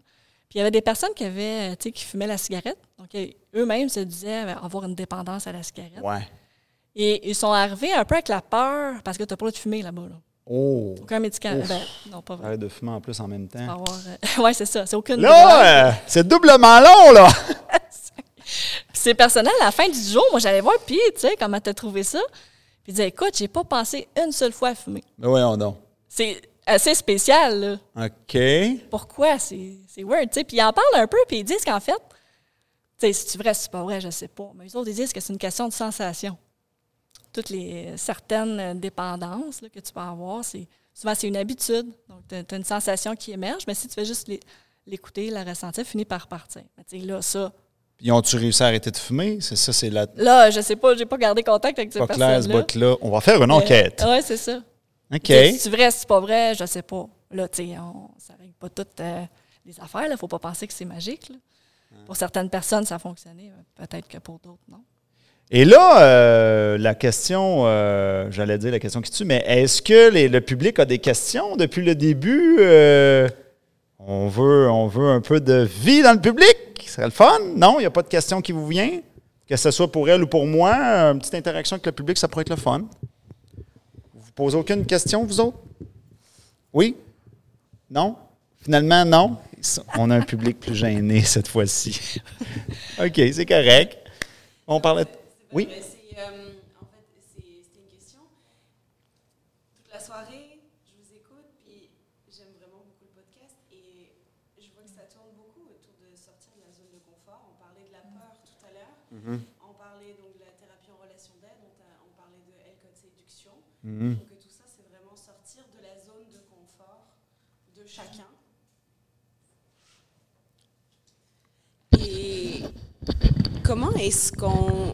Puis il y avait des personnes qui avaient, euh, tu sais, qui fumaient la cigarette. Donc eux-mêmes se disaient euh, avoir une dépendance à la cigarette. Ouais. Et ils sont arrivés un peu avec la peur parce que tu n'as pas le droit de fumer là-bas. Là. Oh. Aucun médicament. Ben, non, pas vrai. Arrête de fumer en plus en même temps. oui, c'est ça. C'est aucune. Là, euh, c'est doublement long, là. C'est personnel, à la fin du jour, moi, j'allais voir, puis, tu sais, comment t'as trouvé ça? Puis il disait, écoute, j'ai pas pensé une seule fois à fumer. Mais voyons donc. C'est assez spécial, là. OK. Pourquoi? C'est weird, tu sais. Puis ils en parlent un peu, puis ils disent qu'en fait, tu sais, si c'est vrai, si c'est pas vrai, je sais pas. Mais les autres, ils disent que c'est une question de sensation. Toutes les certaines euh, dépendances là, que tu peux avoir, c'est souvent c'est une habitude. Donc, tu as, une sensation qui émerge, mais si tu fais juste l'écouter, la ressentir, finit par partir. Mais tu sais, là, ça, Puis ont-tu réussi à arrêter de fumer? C'est ça, c'est la. là, je sais pas, j'ai pas gardé contact avec ces Pas clair, ce bout-là. On va faire une enquête. Oui, c'est ça. OK. C'est vrai, si c'est pas vrai, je sais pas. Là, tu sais, on- ça règle pas toutes euh, les affaires. Il faut pas penser que c'est magique. là. Pour certaines personnes, ça a fonctionné. euh, Peut-être que pour d'autres, non. Et là, euh, la question, euh, j'allais dire la question qui tue, mais est-ce que les- le public a des questions depuis le début? Euh, on, veut, un peu de vie dans le public. Ce serait le fun? Non, il n'y a pas de question qui vous vient? Que ce soit pour elle ou pour moi, une petite interaction avec le public, ça pourrait être le fun. Vous posez aucune question, vous autres? Oui? Non? Finalement, non? On a un public plus gêné cette fois-ci. OK, c'est correct. On parlait... Oui? Mais c'est, euh, en fait, c'est- c'était une question. Toute la soirée, je vous écoute, puis j'aime vraiment beaucoup le podcast et je vois que ça tourne beaucoup autour de sortir de la zone de confort. On parlait de la peur tout à l'heure. On parlait donc de la thérapie en relation d'aide, on, t'a- on parlait de L-code Donc tout ça, c'est vraiment sortir de la zone de confort de chacun. Et comment est-ce qu'on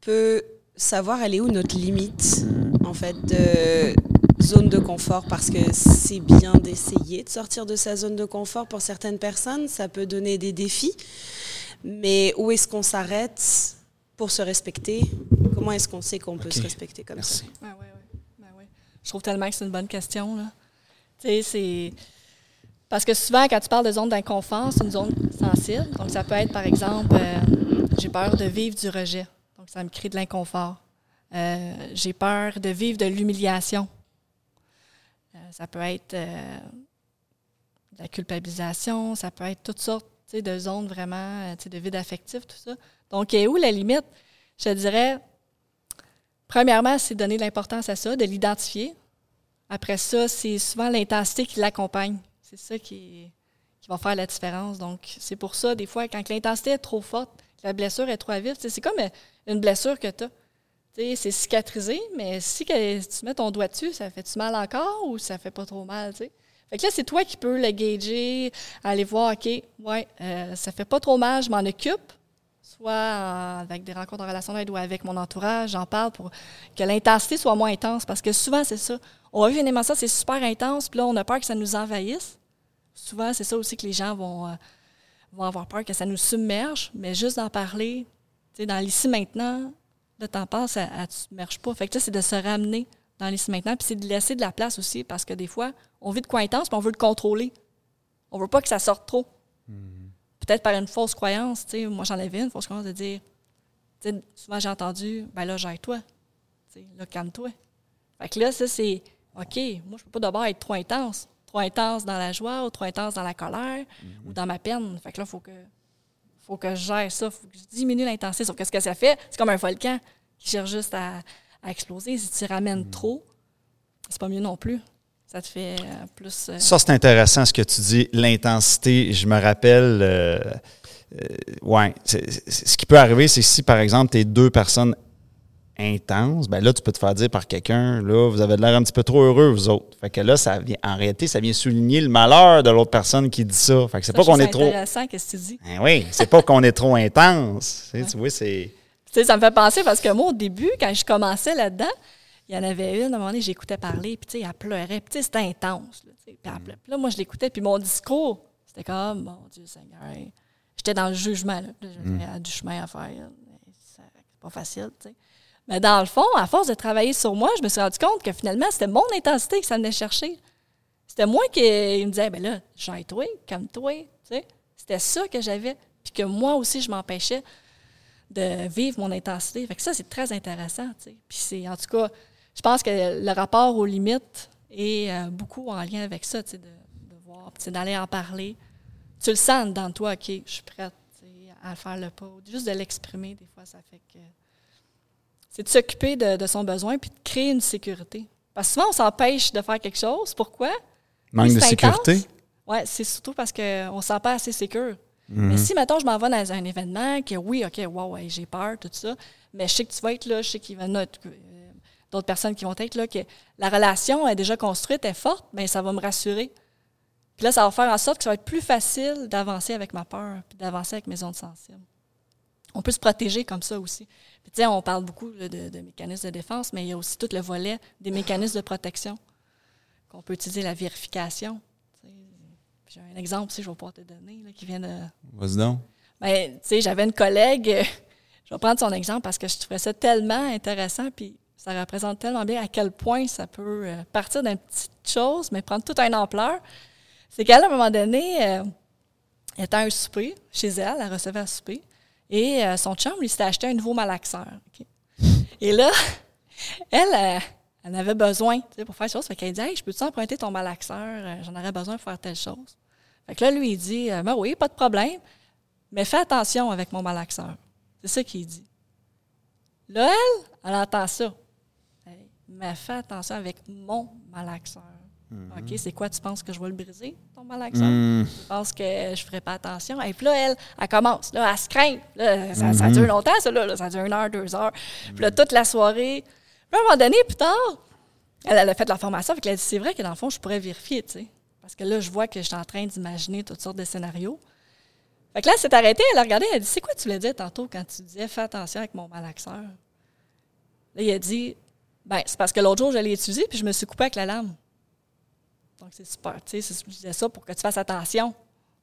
peut savoir aller où notre limite, en fait, de zone de confort? Parce que c'est bien d'essayer de sortir de sa zone de confort pour certaines personnes, ça peut donner des défis. Mais où est-ce qu'on s'arrête pour se respecter? Comment est-ce qu'on sait qu'on peut se respecter comme Merci. ça Ouais, ouais, ouais. Je trouve tellement que c'est une bonne question. Là. Tu sais, c'est. Parce que souvent, quand tu parles de zone d'inconfort, c'est une zone sensible. Donc, ça peut être, par exemple, euh, j'ai peur de vivre du rejet. Donc, ça me crée de l'inconfort. Euh, j'ai peur de vivre de l'humiliation. Euh, ça peut être de la culpabilisation, ça peut être toutes sortes de zones vraiment, de vide affectif, tout ça. Donc, est où la limite? Je dirais, premièrement, c'est donner l'importance à ça, de l'identifier. Après ça, c'est souvent l'intensité qui l'accompagne. C'est ça qui, va faire la différence. Donc, c'est pour ça, des fois, quand l'intensité est trop forte, la blessure est trop sais, c'est comme euh, une blessure que tu as. C'est cicatrisé, mais si tu mets ton doigt dessus, ça fait-tu mal encore ou ça fait pas trop mal, tu sais? Fait que là, c'est toi qui peux le gager, aller voir, OK, ouais, euh, ça fait pas trop mal, je m'en occupe, soit en- avec des rencontres en relation d'aide ou avec mon entourage, j'en parle pour que l'intensité soit moins intense. Parce que souvent, c'est ça. On va vivre une émotion, c'est super intense, puis là, on a peur que ça nous envahisse. Souvent, c'est ça aussi que les gens vont, euh, vont avoir peur, que ça nous submerge, mais juste d'en parler, tu sais, dans l'ici maintenant, Là, t'en passes, elle ne submerge pas. Fait que c'est de se ramener dans l'ici maintenant, puis c'est de laisser de la place aussi, parce que des fois, on vit de quoi intense, mais on veut le contrôler. On veut pas que ça sorte trop. Peut-être par une fausse croyance, tu sais, moi j'en avais une fausse croyance de dire, tu sais, souvent j'ai entendu, ben là, j'aille-toi. Tu sais, là, calme-toi. Fait que là, ça, c'est, OK, moi, je peux pas d'abord être trop intense. Trop intense dans la joie ou trop intense dans la colère ou dans ma peine. Fait que là, il faut que, faut que je gère ça, faut que je diminue l'intensité. Sauf que ce que ça fait, c'est comme un volcan qui cherche juste à, à exploser. Si tu ramènes trop, c'est pas mieux non plus. Ça te fait euh, plus. euh, Ça, c'est intéressant ce que tu dis, l'intensité. Je me rappelle, euh, euh, ouais, ce qui peut arriver, c'est si, par exemple, tu es deux personnes intenses, ben là, tu peux te faire dire par quelqu'un, là, vous avez de l'air un petit peu trop heureux, vous autres. Fait que là, ça vient, en réalité, ça vient souligner le malheur de l'autre personne qui dit ça. Fait que c'est pas qu'on est trop. intéressant, qu'est-ce que tu dis? Ben oui, c'est pas qu'on est trop intense. Tu vois, c'est. Tu sais, ça me fait penser parce que moi, au début, quand je commençais là-dedans, il y en avait une, à un moment donné, j'écoutais parler, puis tu sais, elle pleurait, puis tu sais, c'était intense. Là, sais, puis elle pleurait. Puis là, moi, je l'écoutais, puis mon discours, c'était comme, mon Dieu Seigneur, j'étais dans le jugement, là. Puis là, je disais, Elle a du chemin à faire, c'est pas facile, tu sais. Mais dans le fond, à force de travailler sur moi, je me suis rendu compte que finalement, c'était mon intensité que ça venait chercher. C'était moi qui il me disait, ben là, gère-toi, calme-toi, tu sais. C'était ça que j'avais, puis que moi aussi, je m'empêchais de vivre mon intensité. Fait que ça, c'est très intéressant. tu sais. Puis c'est, en tout cas, je pense que le rapport aux limites est euh, beaucoup en lien avec ça, de, de voir, d'aller en parler. Tu le sens dans toi, OK, je suis prête à faire le pas. Juste de l'exprimer, des fois, ça fait que. C'est de s'occuper de, de son besoin puis de créer une sécurité. Parce que souvent, on s'empêche de faire quelque chose. Pourquoi? Manque de sécurité? Oui, c'est surtout parce qu'on ne se sent pas assez sécure. Mhm. Mais si, mettons, je m'en vais dans un événement, que oui, OK, wow, ouais, j'ai peur, tout ça, mais je sais que tu vas être là, je sais qu'il va d'autres personnes qui vont être là, que la relation est déjà construite, est forte, mais ça va me rassurer. Puis là, ça va faire en sorte que ça va être plus facile d'avancer avec ma peur, puis d'avancer avec mes ondes sensibles. On peut se protéger comme ça aussi. Puis tu sais, on parle beaucoup là, de, de mécanismes de défense, mais il y a aussi tout le volet des mécanismes de protection qu'on peut utiliser la vérification. J'ai un exemple, si je vais pouvoir te donner, là, qui vient de, Vas-y donc. ben, tu sais, j'avais une collègue, je vais prendre son exemple parce que je trouvais ça tellement intéressant, puis ça représente tellement bien à quel point ça peut euh, partir d'une petite chose, mais prendre toute une ampleur. C'est qu'à un moment donné, euh, elle était à un souper chez elle, elle recevait un souper, et euh, son chum, lui, s'était acheté un nouveau malaxeur. Et là, elle, euh, elle avait besoin pour faire quelque chose. Fait qu'elle dit Hey, je peux-tu emprunter ton malaxeur? Euh, J'en aurais besoin pour faire telle chose. Fait que là, lui, il dit euh, Ben oui, pas de problème, mais fais attention avec mon malaxeur. C'est ça qu'il dit. Là, elle, elle entend ça. Mais fais attention avec mon malaxeur. OK, c'est quoi, tu penses que je vais le briser, ton malaxeur? Hmm. Tu penses que je ne ferai pas attention? Et puis là, elle, elle commence. Là, elle se craint. Là, ça, ça dure longtemps, ça. Là, ça dure une heure, deux heures. Puis là, toute la soirée. Puis à un moment donné, plus tard, elle, elle a fait de la formation. Fait qu'elle a dit, c'est vrai que dans le fond, je pourrais vérifier, tu sais. Parce que là, je vois que je suis en train d'imaginer toutes sortes de scénarios. Fait que là, elle s'est arrêtée, elle a regardé, elle a dit, c'est quoi tu voulais dire tantôt quand tu disais, fais attention avec mon malaxeur? Là, il a dit, ben, c'est parce que l'autre jour, je l'ai utilisé, puis je me suis coupé avec la lame. Donc, c'est super. Tu sais, c'est- je disais ça pour que tu fasses attention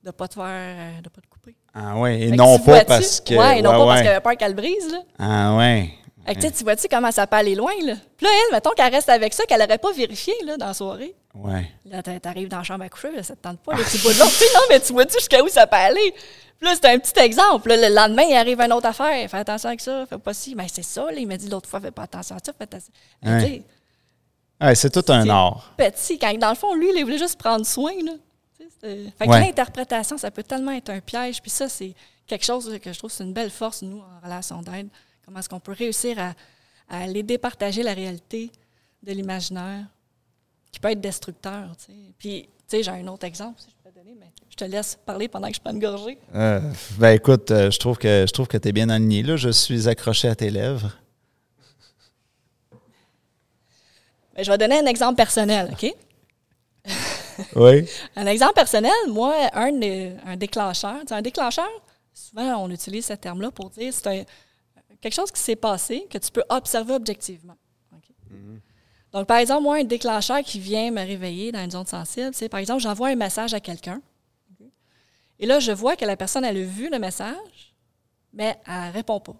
de ne pas te faire, euh, de pas te couper. Ah ouais, et non pas parce que. Ouais, et non ouais, pas parce qu'elle avait peur qu'elle brise, là. Ah ouais. Fait que, tu vois-tu comment ça peut aller loin, là? Puis là, elle, mettons qu'elle reste avec ça, qu'elle n'aurait pas vérifié, là, dans la soirée. Ouais. Là, t'a- t'arrives dans la chambre à coucher, là, ça te tente pas, là, tu vois de l'autre. Non, mais tu vois-tu jusqu'à où ça peut aller? Là, c'est un petit exemple. Là, le lendemain, il arrive une autre affaire. Fais attention avec ça, fais pas ci. Mais c'est ça, là, il m'a dit l'autre fois, fais pas attention à ça, fais attention. Ouais. Ouais, c'est tout un art. petit, quand dans le fond, lui, il voulait juste prendre soin. Là. Fait que Ouais. l'interprétation, ça peut tellement être un piège. Puis ça, c'est quelque chose que je trouve c'est une belle force, nous, en relation d'aide. Comment est-ce qu'on peut réussir à, à aller départager la réalité de l'imaginaire qui peut être destructeur. tu sais. Puis, tu sais, j'ai un autre exemple, si je mais je te laisse parler pendant que je prends une gorgée. Euh, ben écoute, euh, je trouve que je trouve que tu es bien aligné. Là, je suis accroché à tes lèvres. Ben, je vais donner un exemple personnel, OK? Oui. Un exemple personnel, moi, un, un déclencheur. Un déclencheur, souvent, on utilise ce terme-là pour dire c'est quelque chose qui s'est passé que tu peux observer objectivement. Donc, par exemple, moi, un déclencheur qui vient me réveiller dans une zone sensible, c'est par exemple, j'envoie un message à quelqu'un. Et là, je vois que la personne, elle a vu le message, mais elle ne répond pas.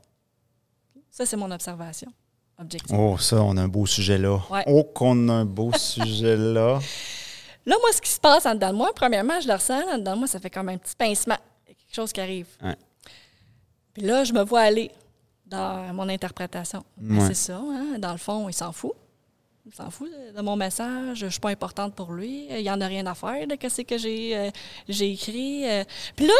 Ça, c'est mon observation objective. Oh, ça, on a un beau sujet là. Ouais. Oh, qu'on a un beau sujet là. Là, moi, ce qui se passe en dedans de moi, premièrement, je le ressens, en dedans de moi, ça fait comme un petit pincement. Il y a quelque chose qui arrive. Ouais. Puis là, je me vois aller dans mon interprétation. Ben, Ouais. C'est ça, hein? Dans le fond, il s'en fout. Il s'en fout de, mon message. Je suis pas importante pour lui. Il n'y en a rien à faire de ce que j'ai euh, j'ai écrit. euh. Puis là,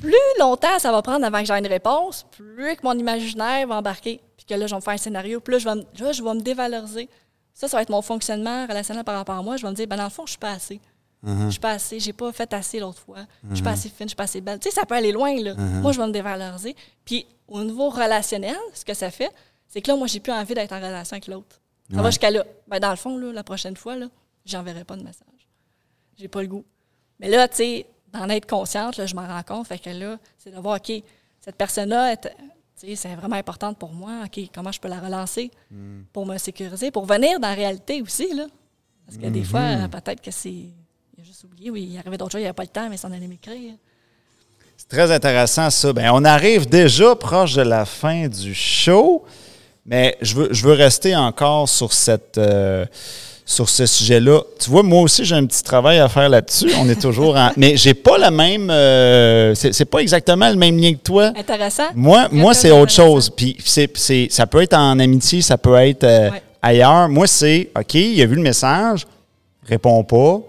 plus longtemps ça va prendre avant que j'aie une réponse, plus que mon imaginaire va embarquer. Puis que là, je vais me faire un scénario. Puis là, je vais me, là, je vais me dévaloriser. Ça, ça va être mon fonctionnement relationnel par rapport à moi. Je vais me dire, ben dans le fond, je suis pas assez. Je suis pas assez, j'ai pas fait assez l'autre fois. Je suis pas assez fine, je suis pas assez belle. Tu sais, ça peut aller loin, là. Moi, je vais me dévaloriser. Puis, au niveau relationnel, ce que ça fait, c'est que là, moi, j'ai plus envie d'être en relation avec l'autre. Ça va jusqu'à là. Ben, dans le fond, là, la prochaine fois, là, j'enverrai pas de message. J'ai pas le goût. Mais là, tu sais, d'en être consciente, là, je m'en rends compte. Fait que là, c'est de voir, OK, cette personne-là, sais, c'est vraiment importante pour moi. OK, comment je peux la relancer pour me sécuriser, pour venir dans la réalité aussi, là? Parce que des fois, euh, peut-être que c'est. Il a juste oublié, oui, il arrivait d'autres choses, il n'y avait pas le temps, mais s'en allait m'écrire. C'est très intéressant, ça. Ben, on arrive déjà proche de la fin du show, mais je veux, je veux rester encore sur, cette, euh, sur ce sujet-là. Tu vois, moi aussi, j'ai un petit travail à faire là-dessus. On est toujours en. Mais j'ai pas le même. euh, c'est pas exactement le même lien que toi. Intéressant? Moi, moi c'est autre chose. Puis c'est, ça peut être en amitié, ça peut être euh, Ouais. ailleurs. Moi, c'est OK, il a vu le message, répond pas.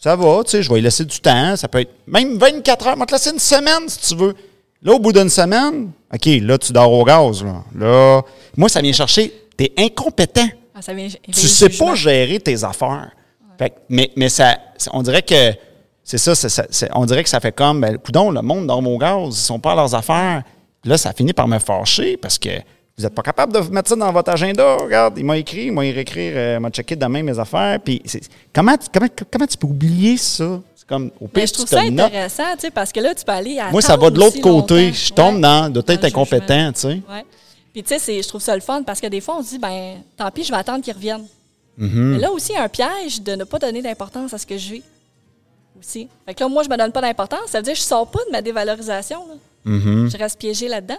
Ça va, tu sais, je vais lui laisser du temps. Ça peut être même 24 heures. Je vais te laisser une semaine si tu veux. Là, au bout d'une semaine, OK, là, tu dors au gaz. Là, Là, moi, ça vient chercher. T'es incompétent. Ah, ça vient- Tu éveiller sais pas gérer tes affaires. Fait mais, mais ça, ça- on dirait que c'est ça, on dirait que ça fait comme, ben, coudon, le monde dort au gaz, ils sont pas à leurs affaires. Puis là, ça finit par me fâcher parce que vous n'êtes pas capable de mettre ça dans votre agenda. Regarde, il m'a écrit, il m'a réécrire, euh, il m'a checké demain mes affaires. Puis c'est- comment, tu- comment, comment tu peux oublier ça? C'est comme, au pire, Mais je trouve ça intéressant, tu sais, parce que là, tu peux aller à. Moi, ça va de l'autre côté. Je tombe dans, doit être incompétent, tu sais. Ouais. Puis, tu sais, c'est- je trouve ça le fun parce que des fois, on se dit, ben, tant pis, je vais attendre qu'ils reviennent. Mm-hmm. Mais là aussi, il y a un piège de ne pas donner d'importance à ce que je vis. Aussi. Fait que là, moi, je me donne pas d'importance. Ça veut dire que je sors pas de ma dévalorisation. là. Mm-hmm. Je reste piégée là-dedans.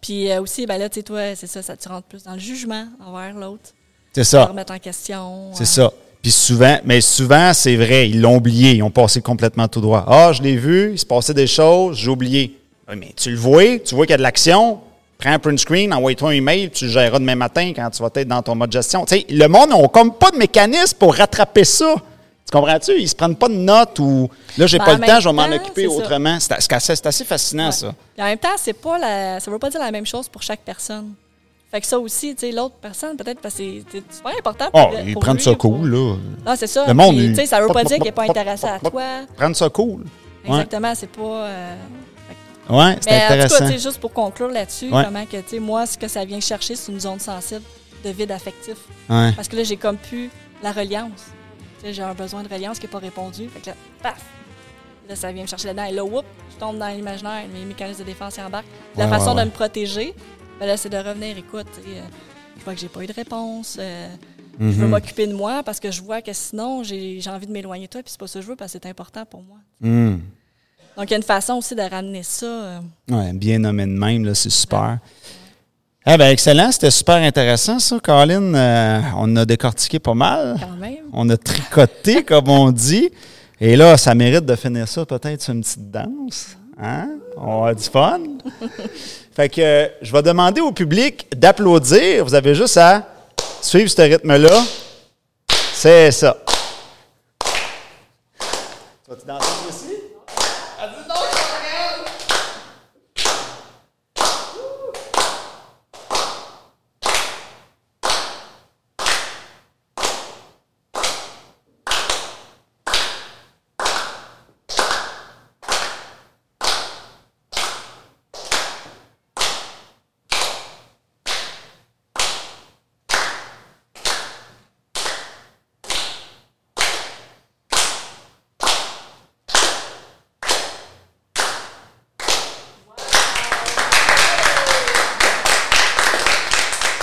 Puis euh, aussi, ben là, tu sais, toi, c'est ça, ça te rentre plus dans le jugement envers l'autre. C'est ça. remettre en question. C'est euh, ça. Puis souvent, mais souvent, c'est vrai, ils l'ont oublié, ils ont passé complètement tout droit. Ah, je l'ai vu, il se passait des choses, j'ai oublié. Oui, mais tu le vois, tu vois qu'il y a de l'action, prends un print screen, envoie-toi un email, tu le géreras demain matin quand tu vas être dans ton mode gestion. Tu sais, le monde n'a comme pas de mécanisme pour rattraper ça. Tu comprends-tu? Ils se prennent pas de notes ou là, j'ai Ben, pas le temps, je vais m'en occuper autrement. C'est assez, assez fascinant, Ouais. ça. En même temps, c'est pas la, ça veut pas dire la même chose pour chaque personne. Fait que ça aussi, tu sais, l'autre personne, peut-être parce que c'est super important pour, Oh, ils pour prennent lui, ça cool, là. Non, c'est ça. Le monde, tu sais, ça veut pas pop, dire qu'il n'est pas pop, intéressé à toi. Prendre ça cool. Ouais, Exactement, c'est pas. euh, ouais c'est Mais en tout cas, intéressant. juste pour conclure là-dessus, Ouais. comment que, tu sais, moi, ce que ça vient chercher, c'est une zone sensible de vide affectif. Ouais. Parce que là, j'ai comme plus la reliance. J'ai un besoin de reliance qui n'est pas répondu. Fait que là, paf! Là, ça vient me chercher là-dedans. Et là, whoop, je tombe dans l'imaginaire. Mes mécanismes de défense y embarquent. La Ouais, façon ouais, ouais. de me protéger, ben là, c'est de revenir. Écoute, euh, je vois que j'ai pas eu de réponse. euh, Je veux Mhm. m'occuper de moi parce que je vois que sinon, j'ai j'ai envie de m'éloigner de toi. Puis c'est pas ça que je veux parce que c'est important pour moi. Hum. Donc, il y a une façon aussi de ramener ça. euh, Ouais, bien nommé de même, là, c'est super. Eh bien, excellent. C'était super intéressant, ça, Colin. Euh, on a décortiqué pas mal. quand même. On a tricoté, comme on dit. Et là, ça mérite de finir ça peut-être sur une petite danse. Hein? On a du fun. fait que euh, je vais demander au public d'applaudir. Vous avez juste à suivre ce rythme-là. C'est ça. Tu vas-tu danser toi aussi?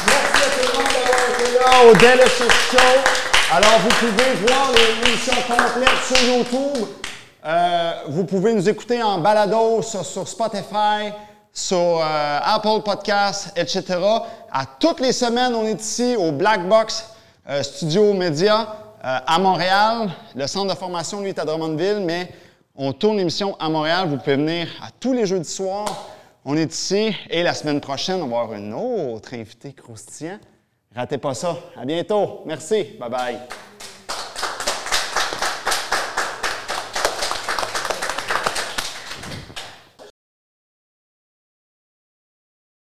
Merci à tout le monde d'avoir au Delicious Show. Alors, vous pouvez voir l'émission complète sur YouTube. Euh, vous pouvez nous écouter en balado sur, Spotify. sur euh, Apple Podcasts, etc. À toutes les semaines, on est ici au Black Box euh, Studio Média à Montréal. Le centre de formation, lui, est à Drummondville, mais on tourne l'émission à Montréal. Vous pouvez venir à tous les jeudis soirs. On est ici et la semaine prochaine, on va avoir un autre invité croustillant. Ratez pas ça. À bientôt. Merci. Bye bye.